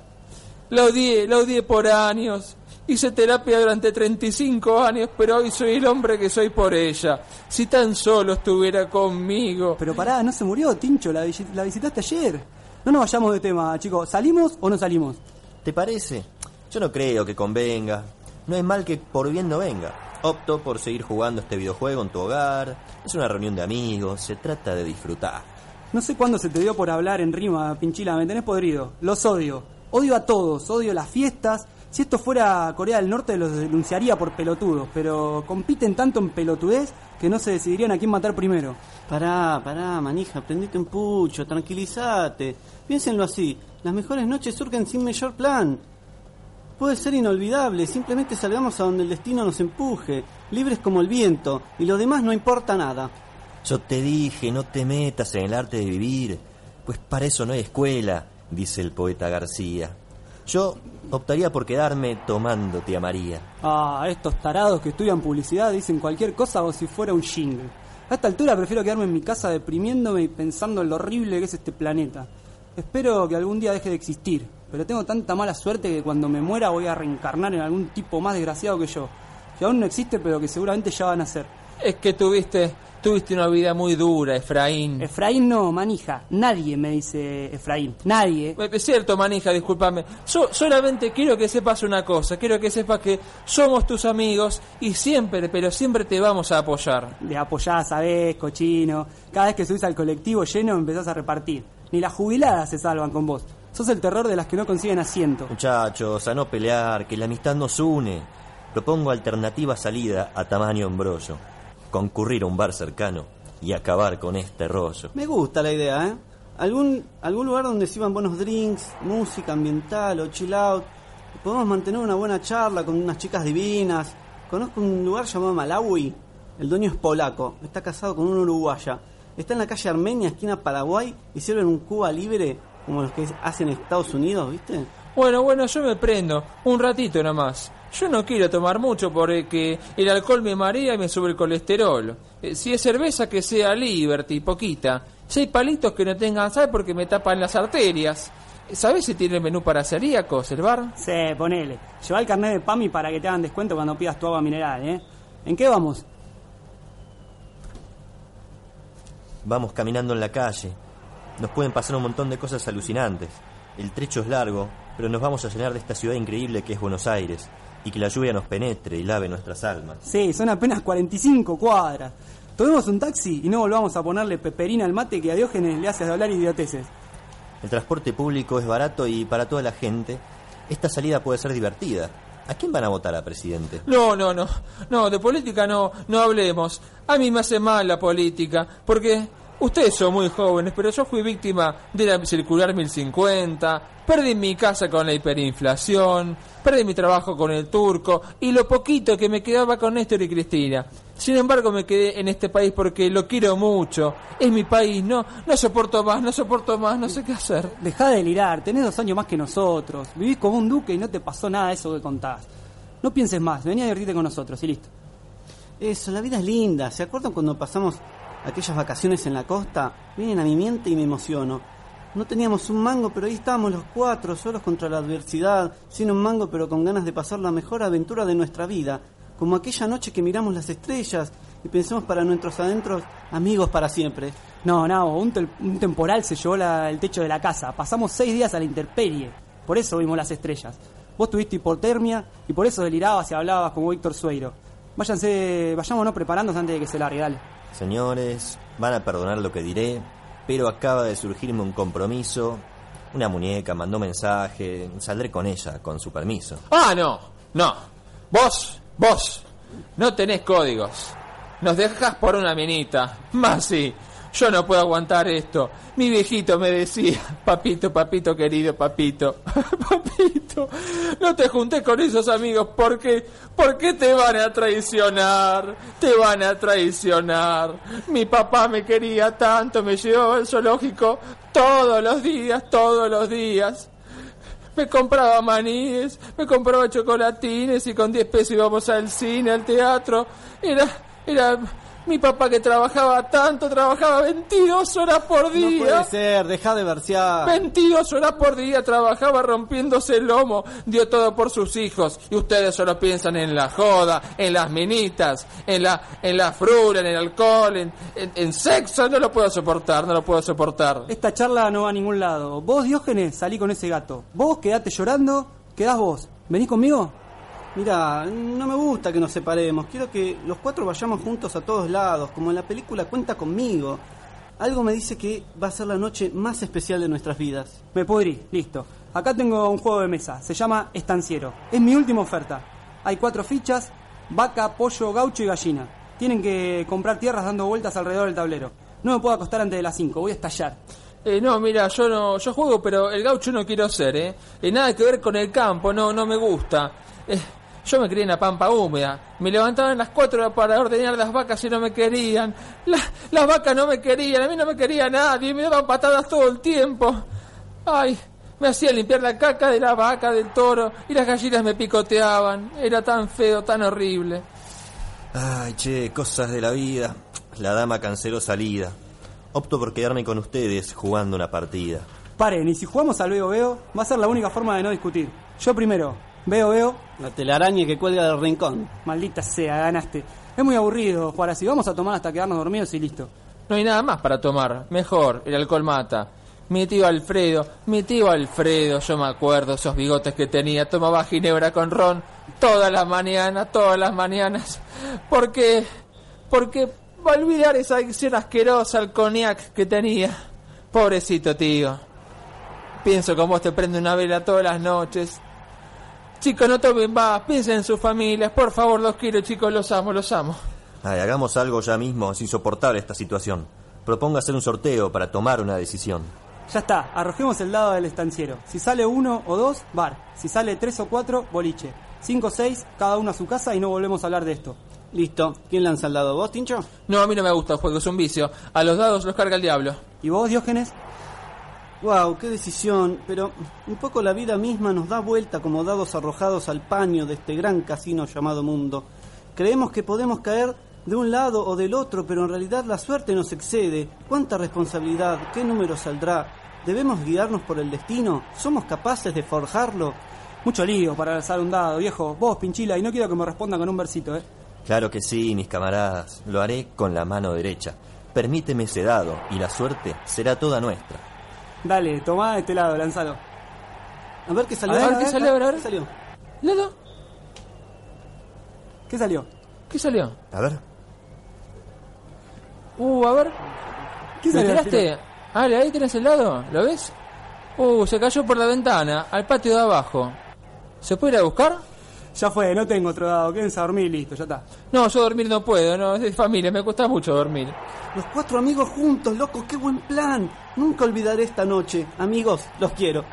La odié, la odié por años. Hice terapia durante 35 años, pero hoy soy el hombre que soy por ella. Si tan solo estuviera conmigo. Pero pará, no se murió, Tincho, la, visi- la visitaste ayer. No nos vayamos de tema, chicos. ¿Salimos o no salimos? ¿Te parece? Yo no creo que convenga. No hay mal que por bien no venga. Opto por seguir jugando este videojuego en tu hogar. Es una reunión de amigos, se trata de disfrutar. No sé cuándo se te dio por hablar en rima, Pinchila, me tenés podrido. Los odio. Odio a todos, odio las fiestas. Si esto fuera Corea del Norte los denunciaría por pelotudos, pero compiten tanto en pelotudez que no se decidirían a quién matar primero. Pará, pará, manija, prendete un pucho, tranquilízate. Piénsenlo así, las mejores noches surgen sin mayor plan. Puede ser inolvidable, simplemente salgamos a donde el destino nos empuje, libres como el viento, y lo demás no importa nada. Yo te dije, no te metas en el arte de vivir, pues para eso no hay escuela, dice el poeta García. Yo optaría por quedarme tomándote a María. Ah, estos tarados que estudian publicidad dicen cualquier cosa como si fuera un jingle. A esta altura prefiero quedarme en mi casa deprimiéndome y pensando en lo horrible que es este planeta. Espero que algún día deje de existir, pero tengo tanta mala suerte que cuando me muera voy a reencarnar en algún tipo más desgraciado que yo, que aún no existe pero que seguramente ya van a ser. Es que tuviste, tuviste una vida muy dura, Efraín. Efraín no, manija. Nadie me dice Efraín. Nadie. Es cierto, manija, discúlpame. Yo solamente quiero que sepas una cosa. Quiero que sepas que somos tus amigos y siempre, pero siempre te vamos a apoyar. De apoyar, sabés, cochino. Cada vez que subís al colectivo lleno empezás a repartir. Ni las jubiladas se salvan con vos. Sos el terror de las que no consiguen asiento. Muchachos, a no pelear, que la amistad nos une. Propongo alternativa salida a tamaño embrollo. Concurrir a un bar cercano y acabar con este rollo. Me gusta la idea, ¿eh? ¿Algún, algún lugar donde sirvan buenos drinks, música ambiental o chill out. Podemos mantener una buena charla con unas chicas divinas. Conozco un lugar llamado Malawi. El dueño es polaco, está casado con una uruguaya. Está en la calle Armenia, esquina Paraguay, y sirven un Cuba libre como los que hacen en Estados Unidos, ¿viste? Bueno, bueno, yo me prendo. Un ratito nomás. Yo no quiero tomar mucho porque el alcohol me marea y me sube el colesterol. Eh, si es cerveza, que sea Liberty, poquita. Si hay palitos que no tengan sal porque me tapan las arterias. ¿Sabes si tiene menú para celíacos el bar? Sí, ponele. Lleva el carnet de PAMI para que te hagan descuento cuando pidas tu agua mineral, ¿eh? ¿En qué vamos? Vamos caminando en la calle. Nos pueden pasar un montón de cosas alucinantes. El trecho es largo, pero nos vamos a llenar de esta ciudad increíble que es Buenos Aires. Y que la lluvia nos penetre y lave nuestras almas. Sí, son apenas 45 cuadras. Tomemos un taxi y no volvamos a ponerle peperina al mate que a Diógenes le haces hablar idioteces. El transporte público es barato y para toda la gente esta salida puede ser divertida. ¿A quién van a votar a presidente? No, no, no. No, de política no, no hablemos. A mí me hace mal la política, porque ustedes son muy jóvenes, pero yo fui víctima de la circular 1050, perdí mi casa con la hiperinflación, perdí mi trabajo con el turco y lo poquito que me quedaba con Néstor y Cristina. Sin embargo, me quedé en este país porque lo quiero mucho. Es mi país, no, no soporto más, no soporto más, no sé qué hacer. Dejá de delirar, tenés dos años más que nosotros. Vivís como un duque y no te pasó nada de eso que contás. No pienses más, vení a divertirte con nosotros y listo. Eso, la vida es linda. ¿Se acuerdan cuando pasamos aquellas vacaciones en la costa? Vienen a mi mente y me emociono. No teníamos un mango, pero ahí estábamos los cuatro, solos contra la adversidad, sin un mango, pero con ganas de pasar la mejor aventura de nuestra vida. Como aquella noche que miramos las estrellas y pensamos para nuestros adentros, amigos para siempre. No, no, un, temporal se llevó el techo de la casa. Pasamos seis días a la intemperie. Por eso vimos las estrellas. Vos tuviste hipotermia y por eso delirabas y hablabas como Víctor Sueiro. Váyanse, vayámonos preparándose antes de que se largue, dale. Señores, van a perdonar lo que diré, pero acaba de surgirme un compromiso. Una muñeca mandó mensaje, saldré con ella, con su permiso. Ah, no, no. Vos, vos, no tenés códigos. Nos dejás por una minita. Más sí. Yo no puedo aguantar esto. Mi viejito me decía, papito, papito querido, papito, papito, no te juntes con esos amigos porque, porque te van a traicionar, te van a traicionar. Mi papá me quería tanto, me llevaba al zoológico todos los días, todos los días. Me compraba maníes, me compraba chocolatines y con 10 pesos íbamos al cine, al teatro. Era, era mi papá que trabajaba tanto, trabajaba 22 horas por No día. puede ser, deja de versear. 22 horas por día trabajaba rompiéndose el lomo, dio todo por sus hijos. Y ustedes solo piensan en la joda, en las minitas, en la, en la frula, en el alcohol, en, en- en sexo. No lo puedo soportar, no lo puedo soportar. Esta charla no va a ningún lado. Vos, Diógenes, salí con ese gato. Vos, quedate llorando, quedás vos. ¿Venís conmigo? Mira, no me gusta que nos separemos. Quiero que los cuatro vayamos juntos a todos lados, como en la película Cuenta conmigo. Algo me dice que va a ser la noche más especial de nuestras vidas. Me pudrí, listo. Acá tengo un juego de mesa, se llama Estanciero. Es mi última oferta. Hay cuatro fichas, vaca, pollo, gaucho y gallina. Tienen que comprar tierras dando vueltas alrededor del tablero. No me puedo acostar antes de las 5, voy a estallar. Eh, no, mira, yo no, yo juego, pero el gaucho no quiero ser, ¿eh? Eh, nada que ver con el campo, no, no me gusta. Eh, yo me crié en la pampa húmeda. Me levantaban a las cuatro para ordenar las vacas y no me querían. La- las vacas no me querían, a mí no me quería nadie, me daban patadas todo el tiempo. Ay, me hacía limpiar la caca de la vaca, del toro, y las gallinas me picoteaban. Era tan feo, tan horrible. Ay, che, cosas de la vida. La dama canceló salida. Opto por quedarme con ustedes jugando una partida. Paren, y si jugamos al veo veo, va a ser la única forma de no discutir. Yo primero, veo veo, La telaraña que cuelga del rincón. maldita sea, ganaste. Es muy aburrido jugar así, vamos a tomar hasta quedarnos dormidos y listo. No hay nada más para tomar. Mejor, el alcohol mata. Mi tío Alfredo, mi tío Alfredo, yo me acuerdo esos bigotes que tenía, tomaba ginebra con ron todas las mañanas, todas las mañanas. ¿Por qué? Porque va a olvidar esa adicción asquerosa al cognac que tenía. Pobrecito tío. Pienso con vos te prende una vela todas las noches. Chicos, no tomen más, piensen en sus familias, por favor, los quiero chicos, los amo, los amo. Ay, hagamos algo ya mismo, es insoportable esta situación. Propongo hacer un sorteo para tomar una decisión. Ya está, arrojemos el dado del estanciero. Si sale uno o dos, bar. Si sale tres o cuatro, boliche. Cinco o seis, cada uno a su casa y no volvemos a hablar de esto. Listo. ¿Quién lanza el dado? ¿Vos, Tincho? No, a mí no me gusta el juego, es un vicio. A los dados los carga el diablo. ¿Y vos, Diógenes? Wow, qué decisión. Pero un poco la vida misma nos da vuelta como dados arrojados al paño de este gran casino llamado mundo. Creemos que podemos caer de un lado o del otro, pero en realidad la suerte nos excede. ¿Cuánta responsabilidad? ¿Qué número saldrá? ¿Debemos guiarnos por el destino? ¿Somos capaces de forjarlo? Mucho lío para alzar un dado, viejo. Vos, pinchila, y no quiero que me responda con un versito, ¿eh? Claro que sí, mis camaradas. Lo haré con la mano derecha. Permíteme ese dado y la suerte será toda nuestra. Dale, tomá de este lado, lanzalo. A ver qué salió. A ver, ¿qué salió? A ver, a ver. ¿Qué salió? ¿Lado? ¿Qué salió? ¿Qué salió? A ver. Uh, a ver. ¿Qué ¿Me salió? tiraste? Ale, ahí tenés el lado, ¿lo ves? Uh, se cayó por la ventana, al patio de abajo. ¿Se puede ir a buscar? Ya fue, no tengo otro dado. Quédense a dormir y listo, ya está. No, yo dormir no puedo, no, es de familia, me cuesta mucho dormir. Los cuatro amigos juntos, loco, qué buen plan. Nunca olvidaré esta noche. Amigos, los quiero.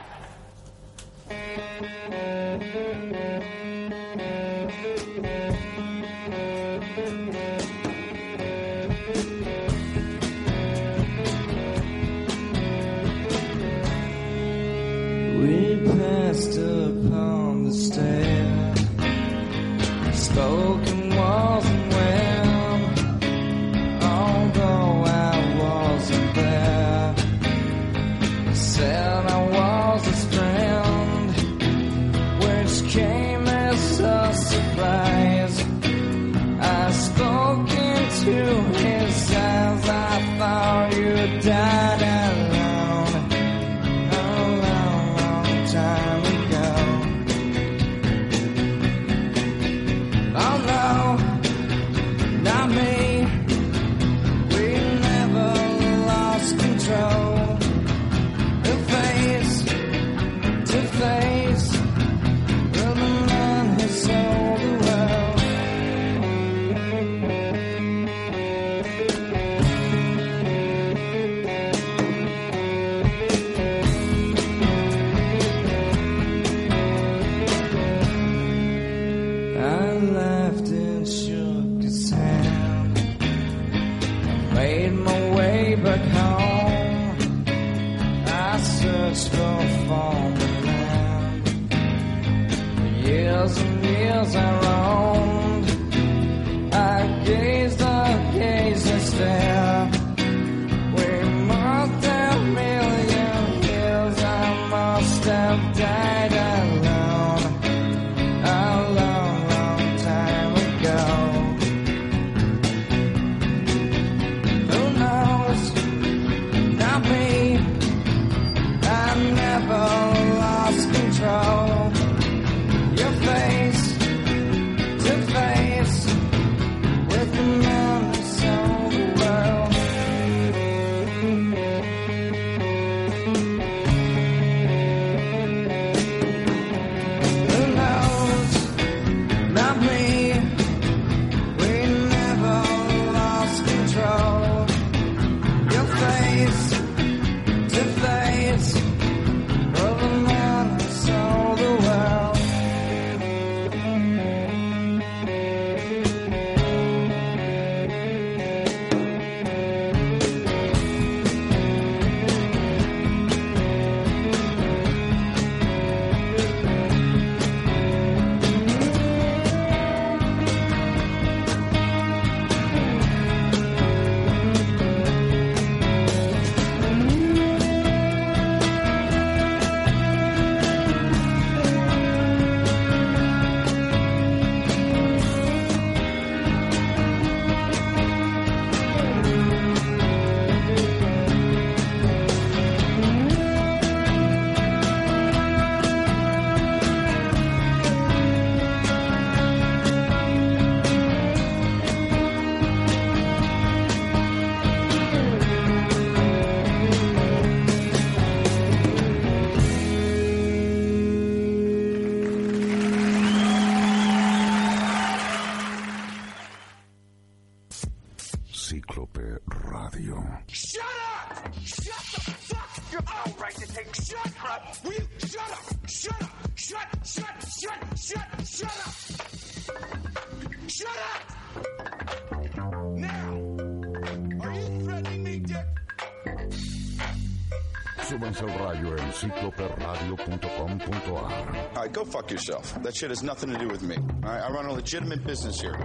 cicloperradio.com.ar. All right, go fuck yourself. That shit has nothing to do with me. All right, I run a legitimate business here.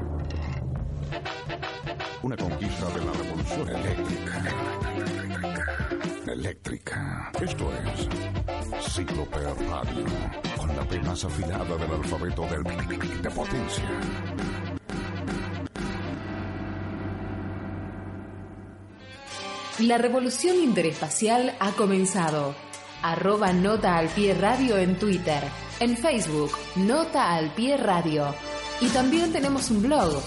Una conquista de la revolución eléctrica. Eléctrica. Esto es Cíclope Radio. Con la P más afilada del alfabeto del de potencia. La revolución interespacial ha comenzado. Arroba Nota al Pie Radio en Twitter. En Facebook, Nota al Pie Radio. Y también tenemos un blog,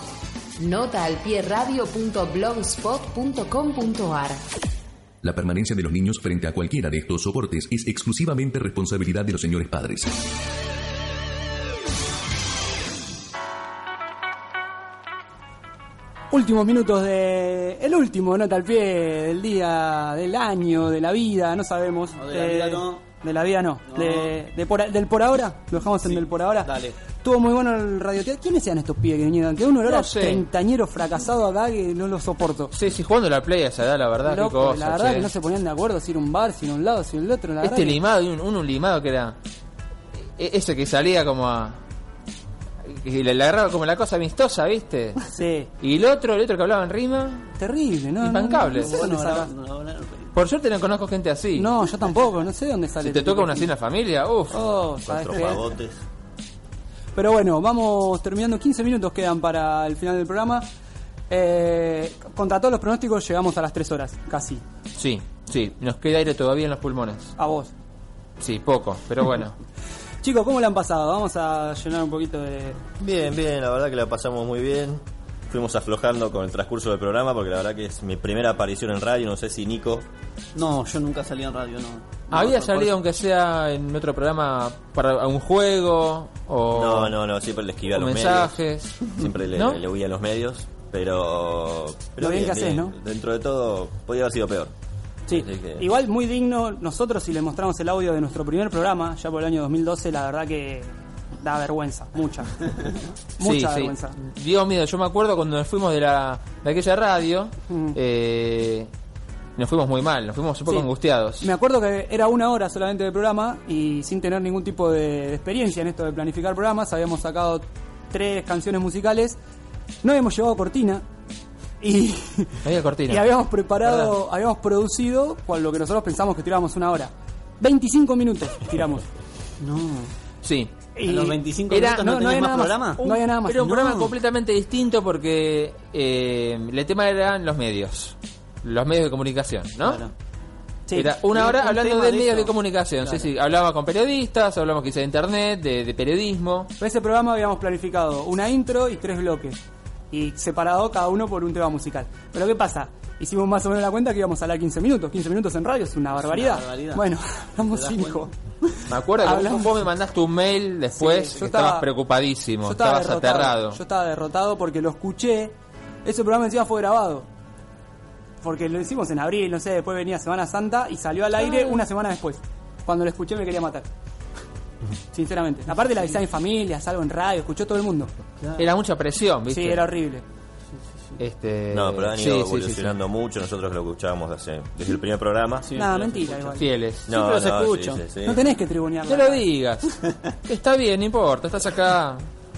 notaalpieradio.blogspot.com.ar. La permanencia de los niños frente a cualquiera de estos soportes es exclusivamente responsabilidad de los señores padres. Últimos minutos de. El último, nota al pie del día, del año, de la vida, no sabemos. No, de la vida no. De la vida no. No. De, de por- del por ahora, lo dejamos en Sí, del por ahora. dale. Estuvo muy bueno el radioteatro. ¿Quiénes eran estos pibes que vinieron? Que uno olor No a sé. treintañero fracasado acá que no lo soporto. Sí, sí, jugando la play a esa edad, la verdad, qué Loco, cosa, la verdad che. que no se ponían de acuerdo si era un bar, si era un lado, si era el otro. La Este que- limado, y un, un limado que era. e- Ese que salía como a. Que le, agarraba como la cosa amistosa, ¿viste? Sí. Y el otro, el otro que hablaba en rima. Terrible, ¿no? Impancable. No, no ahora- ahora- Por suerte no conozco gente así. No, yo tampoco, no sé de dónde sale. Si te toca una de así en la familia, uff. Oh, ¿sabes Cuatro qué? pavotes. Pero bueno, vamos terminando. 15 minutos quedan para el final del programa. Eh, contra todos los pronósticos llegamos a las 3 horas, casi. Sí, sí, nos queda aire todavía en los pulmones. A vos. Sí, poco, pero bueno. Chicos, ¿cómo le han pasado? Vamos a llenar un poquito de... Bien, bien, la verdad que la pasamos muy bien. Fuimos aflojando con el transcurso del programa porque la verdad que es mi primera aparición en radio. No sé si Nico. No, yo nunca salí en radio, no. ¿Había No, salido, aunque sea en otro programa, para un juego? O No, no, no, siempre le esquivé a o los mensajes. medios. Siempre le, ¿No? le huí a los medios. Pero. pero Lo bien que haces, ¿no? Dentro de todo, podía haber sido peor. Sí, que- igual muy digno. Nosotros, si le mostramos el audio de nuestro primer programa, ya por el año 2012, la verdad que da vergüenza, mucha. Mucha sí. vergüenza. Dio miedo. Yo me acuerdo cuando nos fuimos de, la, de aquella radio, Mm. eh, nos fuimos muy mal, nos fuimos un poco Sí. angustiados. Me acuerdo que era una hora solamente de programa y sin tener ningún tipo de experiencia en esto de planificar programas, habíamos sacado tres canciones musicales, no habíamos llevado cortina y, Había cortina. y habíamos preparado, habíamos producido con lo que nosotros pensamos que tirábamos una hora. 25 minutos tiramos. No. Sí. ¿A los 25 Era- minutos no, no, no tenés había más nada más. programa? No había nada más. Era un No. programa completamente distinto porque eh, el tema eran los medios. Los medios de comunicación, ¿no? Claro. Sí. Era una hora un hablando de de medios de comunicación. Claro. Sí, sí. Hablaba con periodistas, hablamos quizá de internet, de, de periodismo. Para ese programa habíamos planificado una intro y tres bloques. Y separado cada uno por un tema musical. Pero ¿qué pasa? Hicimos más o menos la cuenta que íbamos a hablar 15 minutos. 15 minutos en radio es una barbaridad. barbaridad. Bueno, hablamos ¿Te das 5. Me acuerdo que Hablamos- vos me mandaste un mail después Sí, que estabas estaba- preocupadísimo, Yo estaba estabas derrotado. aterrado. Yo estaba derrotado porque lo escuché. Ese programa encima fue grabado. Porque lo hicimos en abril, no sé, después venía Semana Santa y salió al aire una semana después. Cuando lo escuché me quería matar. Sinceramente. Aparte la avisé a mi familia, salgo en radio, escuchó todo el mundo. Era mucha presión, ¿viste? Sí, era horrible. Este, No, pero han sí, ido sí, sí, sí. evolucionando mucho. Nosotros lo escuchábamos desde, desde el primer programa. Nada, mentira igual. Fieles. No, se no, sí, sí, sí. No tenés que tribunear. No lo digas. Está bien, no importa, estás acá.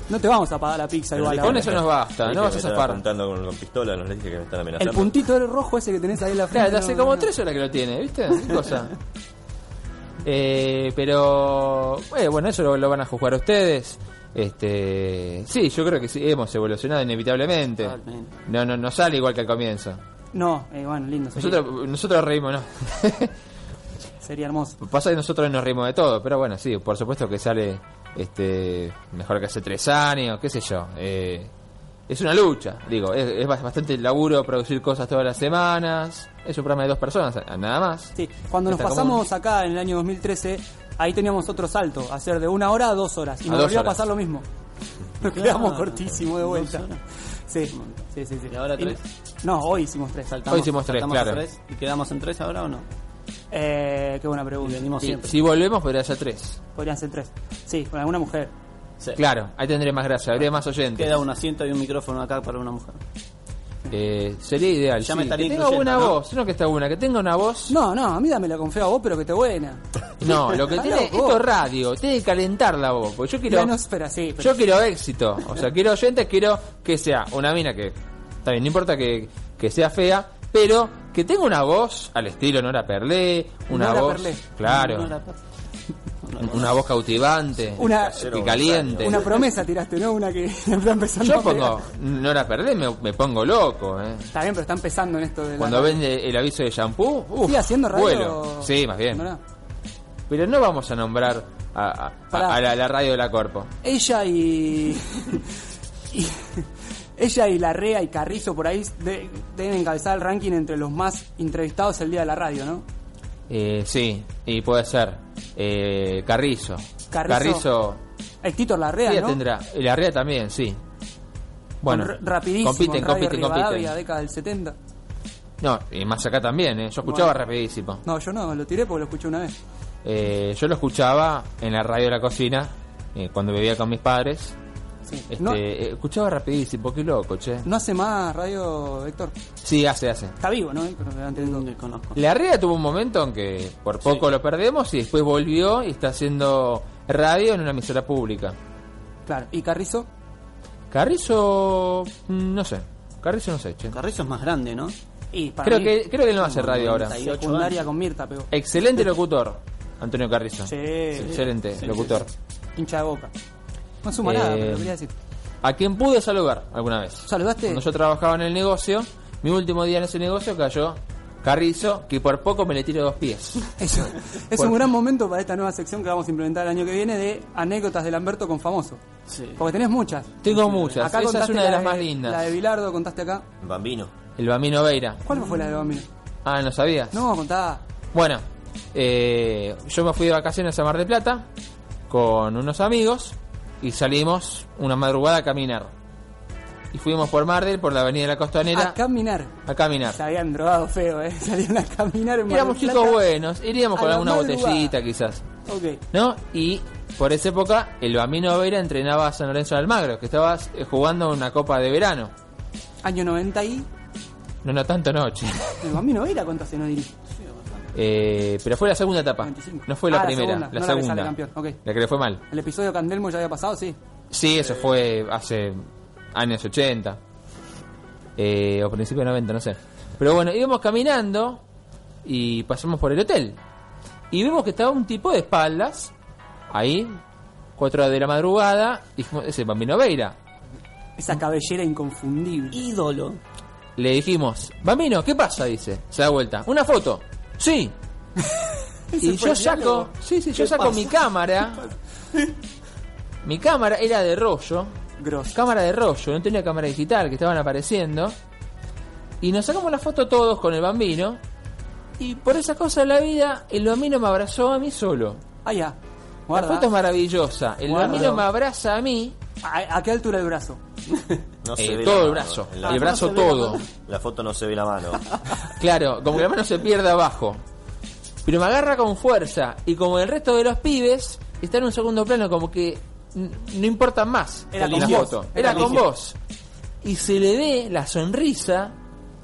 No te vamos a pagar la pizza Pero igual. Con eso nos basta, no vas a zafar. apuntando con, con pistola, no les dije que me están amenazando. El puntito del rojo ese que tenés ahí en la frente. Claro, hace no- como no. tres horas que lo tiene, ¿viste? Qué cosa. Eh, pero eh, bueno, eso lo, lo van a juzgar ustedes. Este, sí, yo creo que sí, hemos evolucionado inevitablemente. Totalmente. No, no, no sale igual que al comienzo. No, eh, bueno, lindo. Sería, Nosotros, nosotros reímos, ¿no? sería hermoso. Pasa que nosotros nos reímos de todo, pero bueno, sí, por supuesto que sale este mejor que hace tres años, qué sé yo. Eh, es una lucha, digo, es, es bastante laburo producir cosas todas las semanas. Es un programa de dos personas, nada más. Sí, cuando nos pasamos acá en el año 2013, ahí teníamos otro salto, hacer de una hora a dos horas. Y A nos volvió a pasar lo mismo. Nos Claro, quedamos cortísimo de vuelta. Sí, sí, sí, sí. ¿Y ahora tres? No, hoy hicimos tres. Saltamos, Hoy hicimos tres, claro. tres. ¿Y quedamos en tres ahora o no? Eh, qué buena pregunta. venimos si volvemos, podría ser tres. Podrían ser tres. Sí, con alguna mujer. Sí. Claro, ahí tendré más gracia, habría más oyentes. Queda un asiento y un micrófono acá para una mujer. Eh, sería ideal. Ya sí, me estaría que tenga buena ¿no? voz, no que está buena, que tenga una voz. No, no, a mí dame la confía a vos, pero que te buena. No, lo que tiene, esto es radio, tiene que calentar la voz. Porque yo quiero. Ya no espera, sí. pero- Yo quiero éxito, o sea, quiero oyentes, quiero que sea una mina que, está bien, no importa que, que sea fea, pero que tenga una voz al estilo Nora Perlé, una Nora voz, Perlé. claro, una voz cautivante, Una- y caliente. Una promesa tiraste, ¿no? Una que está empezando Yo pongo Nora Perlé, me, me pongo loco, eh. Está bien, pero está empezando en esto de la Cuando radio. vende el aviso de shampoo, ¿Sigue haciendo radio? vuelo. Sí, más bien. No, no. Pero no vamos a nombrar a, a- a- Pará. a la, la radio de la Corpo. Ella y... y- ella y Larrea y Carrizo por ahí de- deben encabezar el ranking entre los más entrevistados el día de la radio, ¿no? Eh, sí, y puede ser. Eh, Carrizo. Carrizo. Carrizo El Tito Larrea, ¿no? tendrá. Y la Rea también, sí. Bueno, Con rapidísimo, compiten, en Radio compiten, compiten. década del 70. No, y más acá también, ¿eh? Yo escuchaba Bueno. rapidísimo. No, yo no, lo tiré porque lo escuché una vez. Eh, yo lo escuchaba en la radio de la cocina, eh, cuando vivía con mis padres. Sí. Este, No, eh, escuchaba rapidísimo, qué loco, che. no hace más radio, Héctor. Sí, hace, hace. Está vivo, ¿no? Héctor? Antes. No conozco. La Rea tuvo un momento en que por poco lo perdemos y después volvió y está haciendo radio en una emisora pública. Claro. ¿Y Carrizo? Carrizo, mm, no sé. Carrizo no sé, che. Carrizo es más grande, ¿no? Y para Creo mí, que, creo que él no hace radio ahora. 98 secundaria años. con Mirta pegó. Excelente locutor, Antonio Carrizo. Sí, Excelente sí, locutor. hincha de boca. No suma nada, Eh, pero lo quería decir. A quien pude saludar alguna vez. ¿Saludaste? Cuando yo trabajaba en el negocio, mi último día en ese negocio cayó Carrizo, que por poco me le tiro dos pies. Eso, es Por- un gran momento para esta nueva sección que vamos a implementar el año que viene de anécdotas de Lamberto con famoso. Sí. Porque tenés muchas. Tengo muchas, Acá esa es contaste una de la las más lindas. La de Bilardo contaste acá. Bambino. El Bambino Veira. ¿Cuál fue la de Bambino? Ah, ¿no sabías? No, contá. Bueno, eh, yo me fui de vacaciones a Mar del Plata con unos amigos y salimos una madrugada a caminar. Y fuimos por Mar del, por la avenida de la Costanera, A caminar. a caminar. Se habían drogado feo, ¿eh? Salieron a caminar en Éramos chicos buenos, iríamos con alguna madrugada. botellita quizás. Ok. ¿no? Y por esa época el Bambino Veira entrenaba a San Lorenzo de Almagro, que estaba eh, jugando una copa de verano. Año 90 y. No, no tanto noche. El Bambino Veira, ¿cuánto hace no dirige? Eh, pero fue la segunda etapa. 25. No fue la Ah, la primera, segunda, la no la que segunda. sale campeón, ok. La que le fue mal. El episodio Candelmo ya había pasado, sí. Sí, eso fue hace años 80. Eh, o principios de 90, no sé. Pero bueno, íbamos caminando y pasamos por el hotel. Y vimos que estaba un tipo de espaldas, ahí, 4 de la madrugada, y dijimos, ese es Bambino Veira. Esa cabellera inconfundible. Ídolo. Le dijimos, Bambino, ¿qué pasa? Dice, se da vuelta. ¿Una foto? Sí. y yo saco, sí, sí, yo ¿Qué saco pasa? mi cámara. mi cámara era de rollo. Cámara de rollo, no tenía cámara digital que estaban apareciendo. Y nos sacamos la foto todos con el bambino. Y por esa cosa de la vida, el bambino me abrazó a mí solo. Ah, ya. La foto es maravillosa. El Guarda. bambino me abraza a mí, ¿A, a qué altura el brazo? No Eh, se ve todo el mano. brazo, En el brazo todo. La foto no se ve la mano. Claro, como que la mano se pierde abajo. Pero me agarra con fuerza. Y como el resto de los pibes, está en un segundo plano, como que n- no importan más Era en con la vos, foto. era Era con con vos. Y se le ve la sonrisa,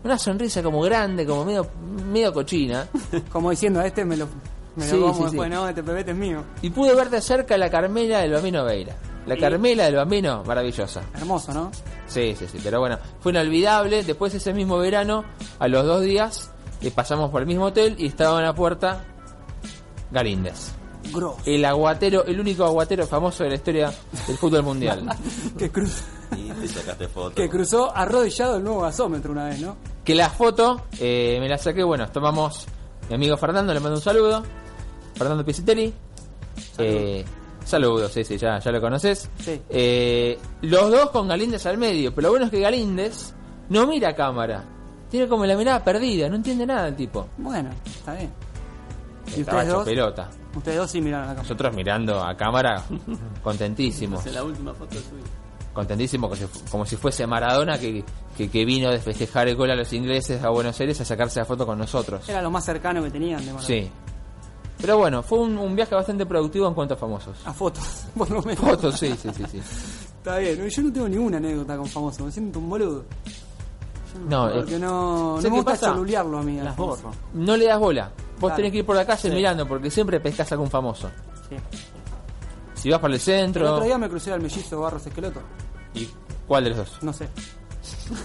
una sonrisa como grande, como medio, medio cochina. Como diciendo, a este me lo, me Sí, lo como sí, sí. después, no, este pebete es mío. Y pude ver de cerca la Carmela del Bambino Veira. La Sí. Carmela del Bambino, maravillosa. Hermoso, ¿no? Sí, sí, sí, pero bueno, fue inolvidable. Después ese mismo verano, a los dos días, eh, pasamos por el mismo hotel y estaba en la puerta Galíndez. Grosso. El aguatero, el único aguatero famoso de la historia del fútbol mundial. Que, cruz- Y te sacaste foto. que cruzó arrodillado el nuevo gasómetro una vez, ¿no? que la foto eh, me la saqué, bueno, tomamos mi amigo Fernando, le mando un saludo. Fernando Pisitelli. Eh, saludos, sí, sí, ya, ya lo conoces. Sí. Eh, los dos con Galíndez al medio, pero lo bueno es que Galíndez no mira a cámara. Tiene como la mirada perdida, no entiende nada el tipo. Bueno, está bien. ¿Y Estaba ustedes hecho dos? pelota. Ustedes dos sí miraron acá. Nosotros mirando a cámara, contentísimos. Es la última foto suya. Contentísimos como si, como si fuese Maradona que, que, que vino de festejar el gol a los ingleses a Buenos Aires a sacarse la foto con nosotros. Era lo más cercano que tenían de Maradona. Sí. Pero bueno, fue un, un viaje bastante productivo en cuanto a famosos. A fotos, por lo menos. Fotos, sí, sí, sí, sí. Está bien, yo no tengo ninguna anécdota con famoso, me siento un boludo. No, Porque eh, no, no ¿sabes me gusta a mí. Las borro. no le das bola. Vos Claro. tenés que ir por la calle mirando porque siempre pescas a algún famoso. Sí. Si vas para el El centro... otro día me crucé al mellizo Barros Esqueloto. ¿Y cuál de los dos? No sé.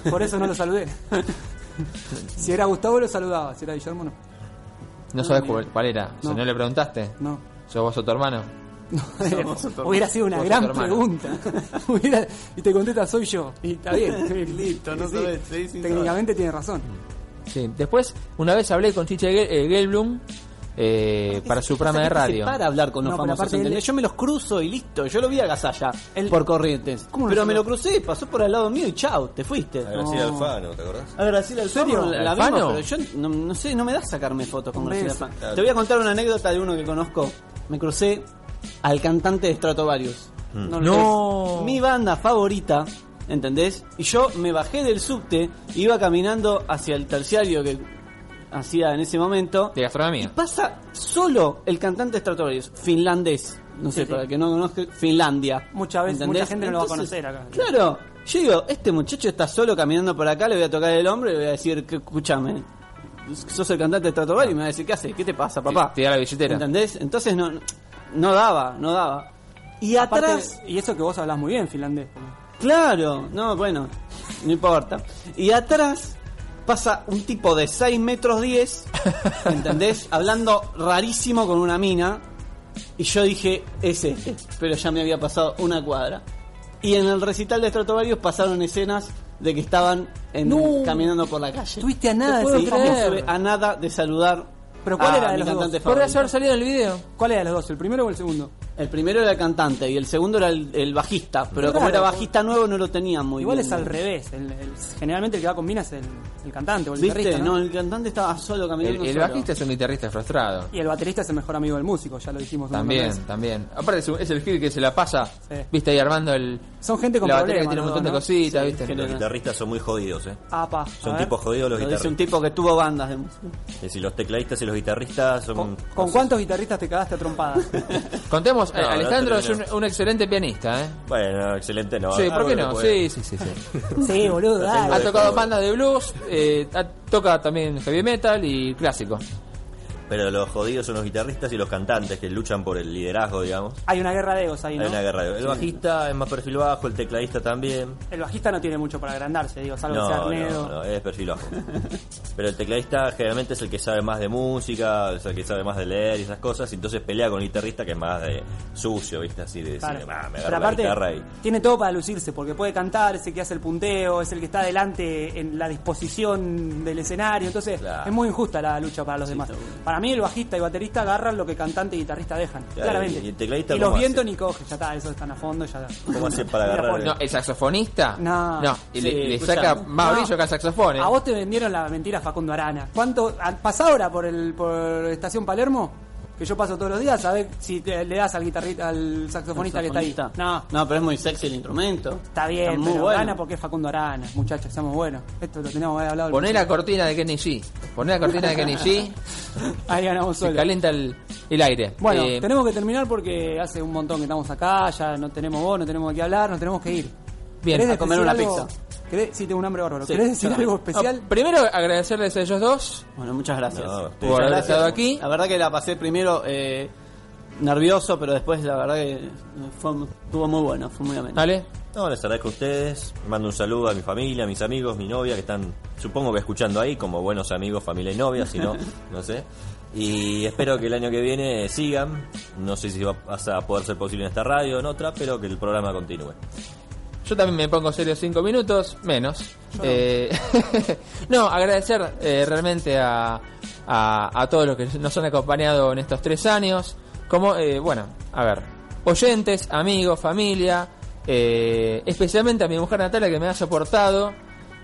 Por eso no lo saludé. si era Gustavo lo saludaba, si era Guillermo no. No sabes cuál, cuál era. Si No. no le preguntaste. No. ¿Sos vos o tu hermano? Hubiera sido una gran pregunta. Hubiera- y te contesta soy yo. Y está bien. Listo, no Sí, sabes, sí, sí, Técnicamente tiene razón. Sí. Después, una vez hablé con Chiche eh, Gelblum eh, para su programa de radio. Para hablar con los No, famosos, ¿entendés? Yo me los cruzo y listo. Yo lo vi a Gasalla por corrientes. ¿Cómo no Pero me lo- crucé, pasó por al lado mío y chao, te fuiste. A Graciela Alfano, ¿te acordás? A Graciela? Alfano, la ¿Alfano? vimos, pero yo no, no sé, no me da sacarme fotos con Graciela. Alfano. Te voy a contar una anécdota de uno que conozco. Me crucé al cantante de Stratovarius. No. lo No. Mi banda favorita, ¿entendés? Y yo me bajé del subte, iba caminando hacia el terciario que hacía en ese momento. De Y gastronomía. pasa solo el cantante de Stratovarius, finlandés. No sé, Sí, sí. para el que no conozca, Finlandia. Muchas veces- mucha gente no lo va a conocer acá. Claro, yo digo, este muchacho está solo caminando por acá, le voy a tocar el hombro y le voy a decir, que, escúchame, sos el cantante de Stratovarius y me va a decir, ¿qué haces? ¿Qué te pasa, papá? Te da la billetera. ¿Entendés? Entonces no, no daba, no daba. Y Aparte, atrás... y eso que vos hablas muy bien finlandés. Claro, no, bueno, no importa. Y atrás pasa un tipo de 6 metros 10, ¿entendés? Hablando rarísimo con una mina. Y yo dije, es este, pero ya me había pasado una cuadra. Y en el recital de Stratovarius pasaron escenas de que estaban en- No. caminando por la calle. Estuviste a nada de. Estuve a nada de saludar Pero ¿cuál a era de los dos? cantante ¿Podrías favorito. haber salido el video? ¿Cuál era de los dos? ¿El primero o el segundo? El primero era el cantante y el segundo era el, el bajista, pero como era bajista nuevo no lo tenían muy Igual bien. es al revés. el- el- generalmente el que va con Mina es el, el cantante o el ¿Viste? guitarrista. No, ¿no? el cantante estaba solo caminando El, el solo. bajista es un guitarrista frustrado. Y el baterista es el mejor amigo del músico, ya lo dijimos. También, vez. también. Aparte es, un- es el Gil que se la pasa, Sí. viste ahí armando el... Son gente con la batería que tiene un montón ¿no? de cositas, Sí, viste. Los guitarristas son muy jodidos, ¿eh? Apa, Son tipos jodidos los Lo dice un guitarristas. tipo que tuvo bandas de música. Es decir, los tecladistas y los guitarristas son... ¿Con, con cuántos guitarristas te cagaste a trompadas? Contemos, No, no Alejandro es un, un excelente pianista, ¿eh? Bueno, excelente, ¿no? sí, ¿por qué no? puede. Sí, sí, sí. sí. sí, boludo, Ha tocado bandas de blues, eh, toca también heavy metal y clásico. Pero los jodidos son los guitarristas y los cantantes que luchan por el liderazgo, digamos. Hay una guerra de egos ahí, ¿no? Hay una guerra. de- El bajista es más perfil bajo, el tecladista también. El bajista no tiene mucho para agrandarse, digo, salvo No, Arnedo. no, no, es perfil bajo. Pero el tecladista generalmente es el que sabe más de música, es el que sabe más de leer y esas cosas, y entonces pelea con el guitarrista que es más de sucio, ¿viste? Así de Claro. decir, "Ah, me Pero agarro la aparte, guitarra y... tiene todo para lucirse, porque puede cantar, es el que hace el punteo, es el que está adelante en la disposición del escenario, entonces Claro. es muy injusta la lucha para los demás. Para mí el bajista y baterista agarran lo que cantante y guitarrista dejan, Claro, claramente. y el tecladista Y los vientos ni coge, ya está, eso están a fondo, ya ¿Cómo hace para agarrar? No, el saxofonista. No. y Sí, le, saca más No. brillo que al saxofón. ¿eh? A vos te vendieron la mentira Facundo Arana. ¿Cuánto? ¿Pasá ahora por el por Estación Palermo? Que yo paso todos los días, a ver si te- le das al guitarrista, al saxofonista que está ahí. No, No, pero es muy sexy el instrumento. está bien, Está muy pero bueno. gana porque es Facundo Arana, muchachos, seamos buenos. Esto lo teníamos que haber hablado. Poné la cortina de Kenny G. Poné la cortina de Kenny G. Ahí ganamos Se solo. calienta el, el aire. Bueno, Eh, tenemos que terminar porque hace un montón que estamos acá, ya no tenemos voz, no tenemos de qué hablar, nos tenemos que ir. Bien, ¿Querés a comer decir una algo? pizza. Sí, tengo un hambre bárbaro. Sí, ¿Querés decir algo especial? no, primero agradecerles a ellos dos. Bueno, muchas gracias. No, por haber gracias. estado aquí. La verdad que la pasé primero eh, nervioso, pero después la verdad que fue, estuvo muy bueno, fue muy ameno. ¿Vale? No, les agradezco a ustedes. Mando un saludo a mi familia, a mis amigos, mi novia, que están, supongo que escuchando ahí, como buenos amigos, familia y novia, si no, no sé. Y espero que el año que viene sigan. No sé si va a poder ser posible en esta radio o en otra, pero que el programa continúe. Yo también me pongo serio cinco minutos, menos. Eh, no, agradecer eh, realmente a, a, a todos los que nos han acompañado en estos tres años. Como, eh, bueno, a ver, oyentes, amigos, familia, eh, especialmente a mi mujer Natalia que me ha soportado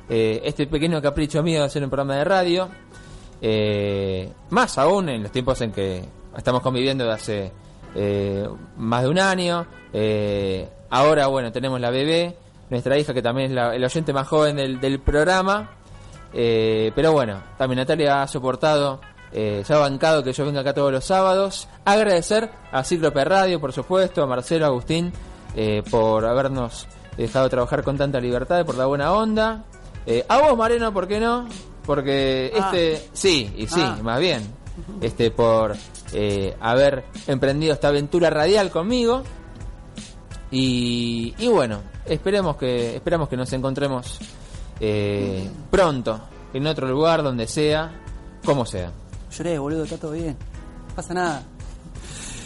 eh, este pequeño capricho mío de hacer un programa de radio. Eh, más aún en los tiempos en que estamos conviviendo de hace eh, más de un año. Eh, ahora, bueno, tenemos la bebé, nuestra hija que también es la- el oyente más joven del, del programa. Eh, pero bueno, también Natalia ha soportado, eh, se ha bancado que yo venga acá todos los sábados. Agradecer a Cíclope Radio, por supuesto, a Marcelo, a Agustín, eh, por habernos dejado trabajar con tanta libertad y por la buena onda. Eh, a vos, Mareno, ¿por qué no? Porque Ah. este, sí, y sí, Ah. más bien, este por eh, haber emprendido esta aventura radial conmigo. Y, y bueno, esperemos que esperamos que nos encontremos eh, pronto en otro lugar donde sea, como sea. Lloré, boludo, está todo bien. No pasa nada.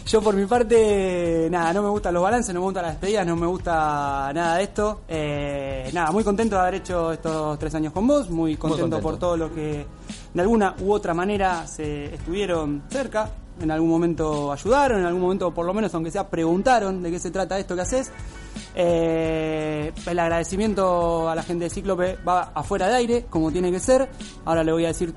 Yo por mi parte, nada, no me gustan los balances, no me gustan las despedidas, no me gusta nada de esto. Eh, nada, muy contento de haber hecho estos tres años con vos, muy contento, contento. por todo lo que de alguna u otra manera se estuvieron cerca, en algún momento ayudaron, en algún momento por lo menos aunque sea preguntaron de qué se trata esto que haces. Eh, el agradecimiento a la gente de Cíclope va afuera de aire, como tiene que ser. Ahora le voy a decir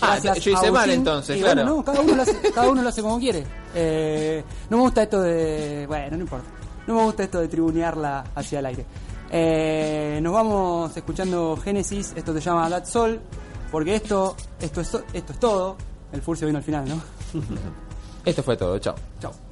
Ah, gracias yo hice mal entonces, Y claro. bueno, no, cada uno lo hace, cada uno lo hace como quiere. Eh, no me gusta esto de. Bueno, no importa. No me gusta esto de tribunearla hacia el aire. Eh, nos vamos escuchando Génesis. Esto se llama That Soul. Porque esto, esto, es, esto es todo. El Furcio vino al final, ¿no? Esto fue todo, chao. Chao.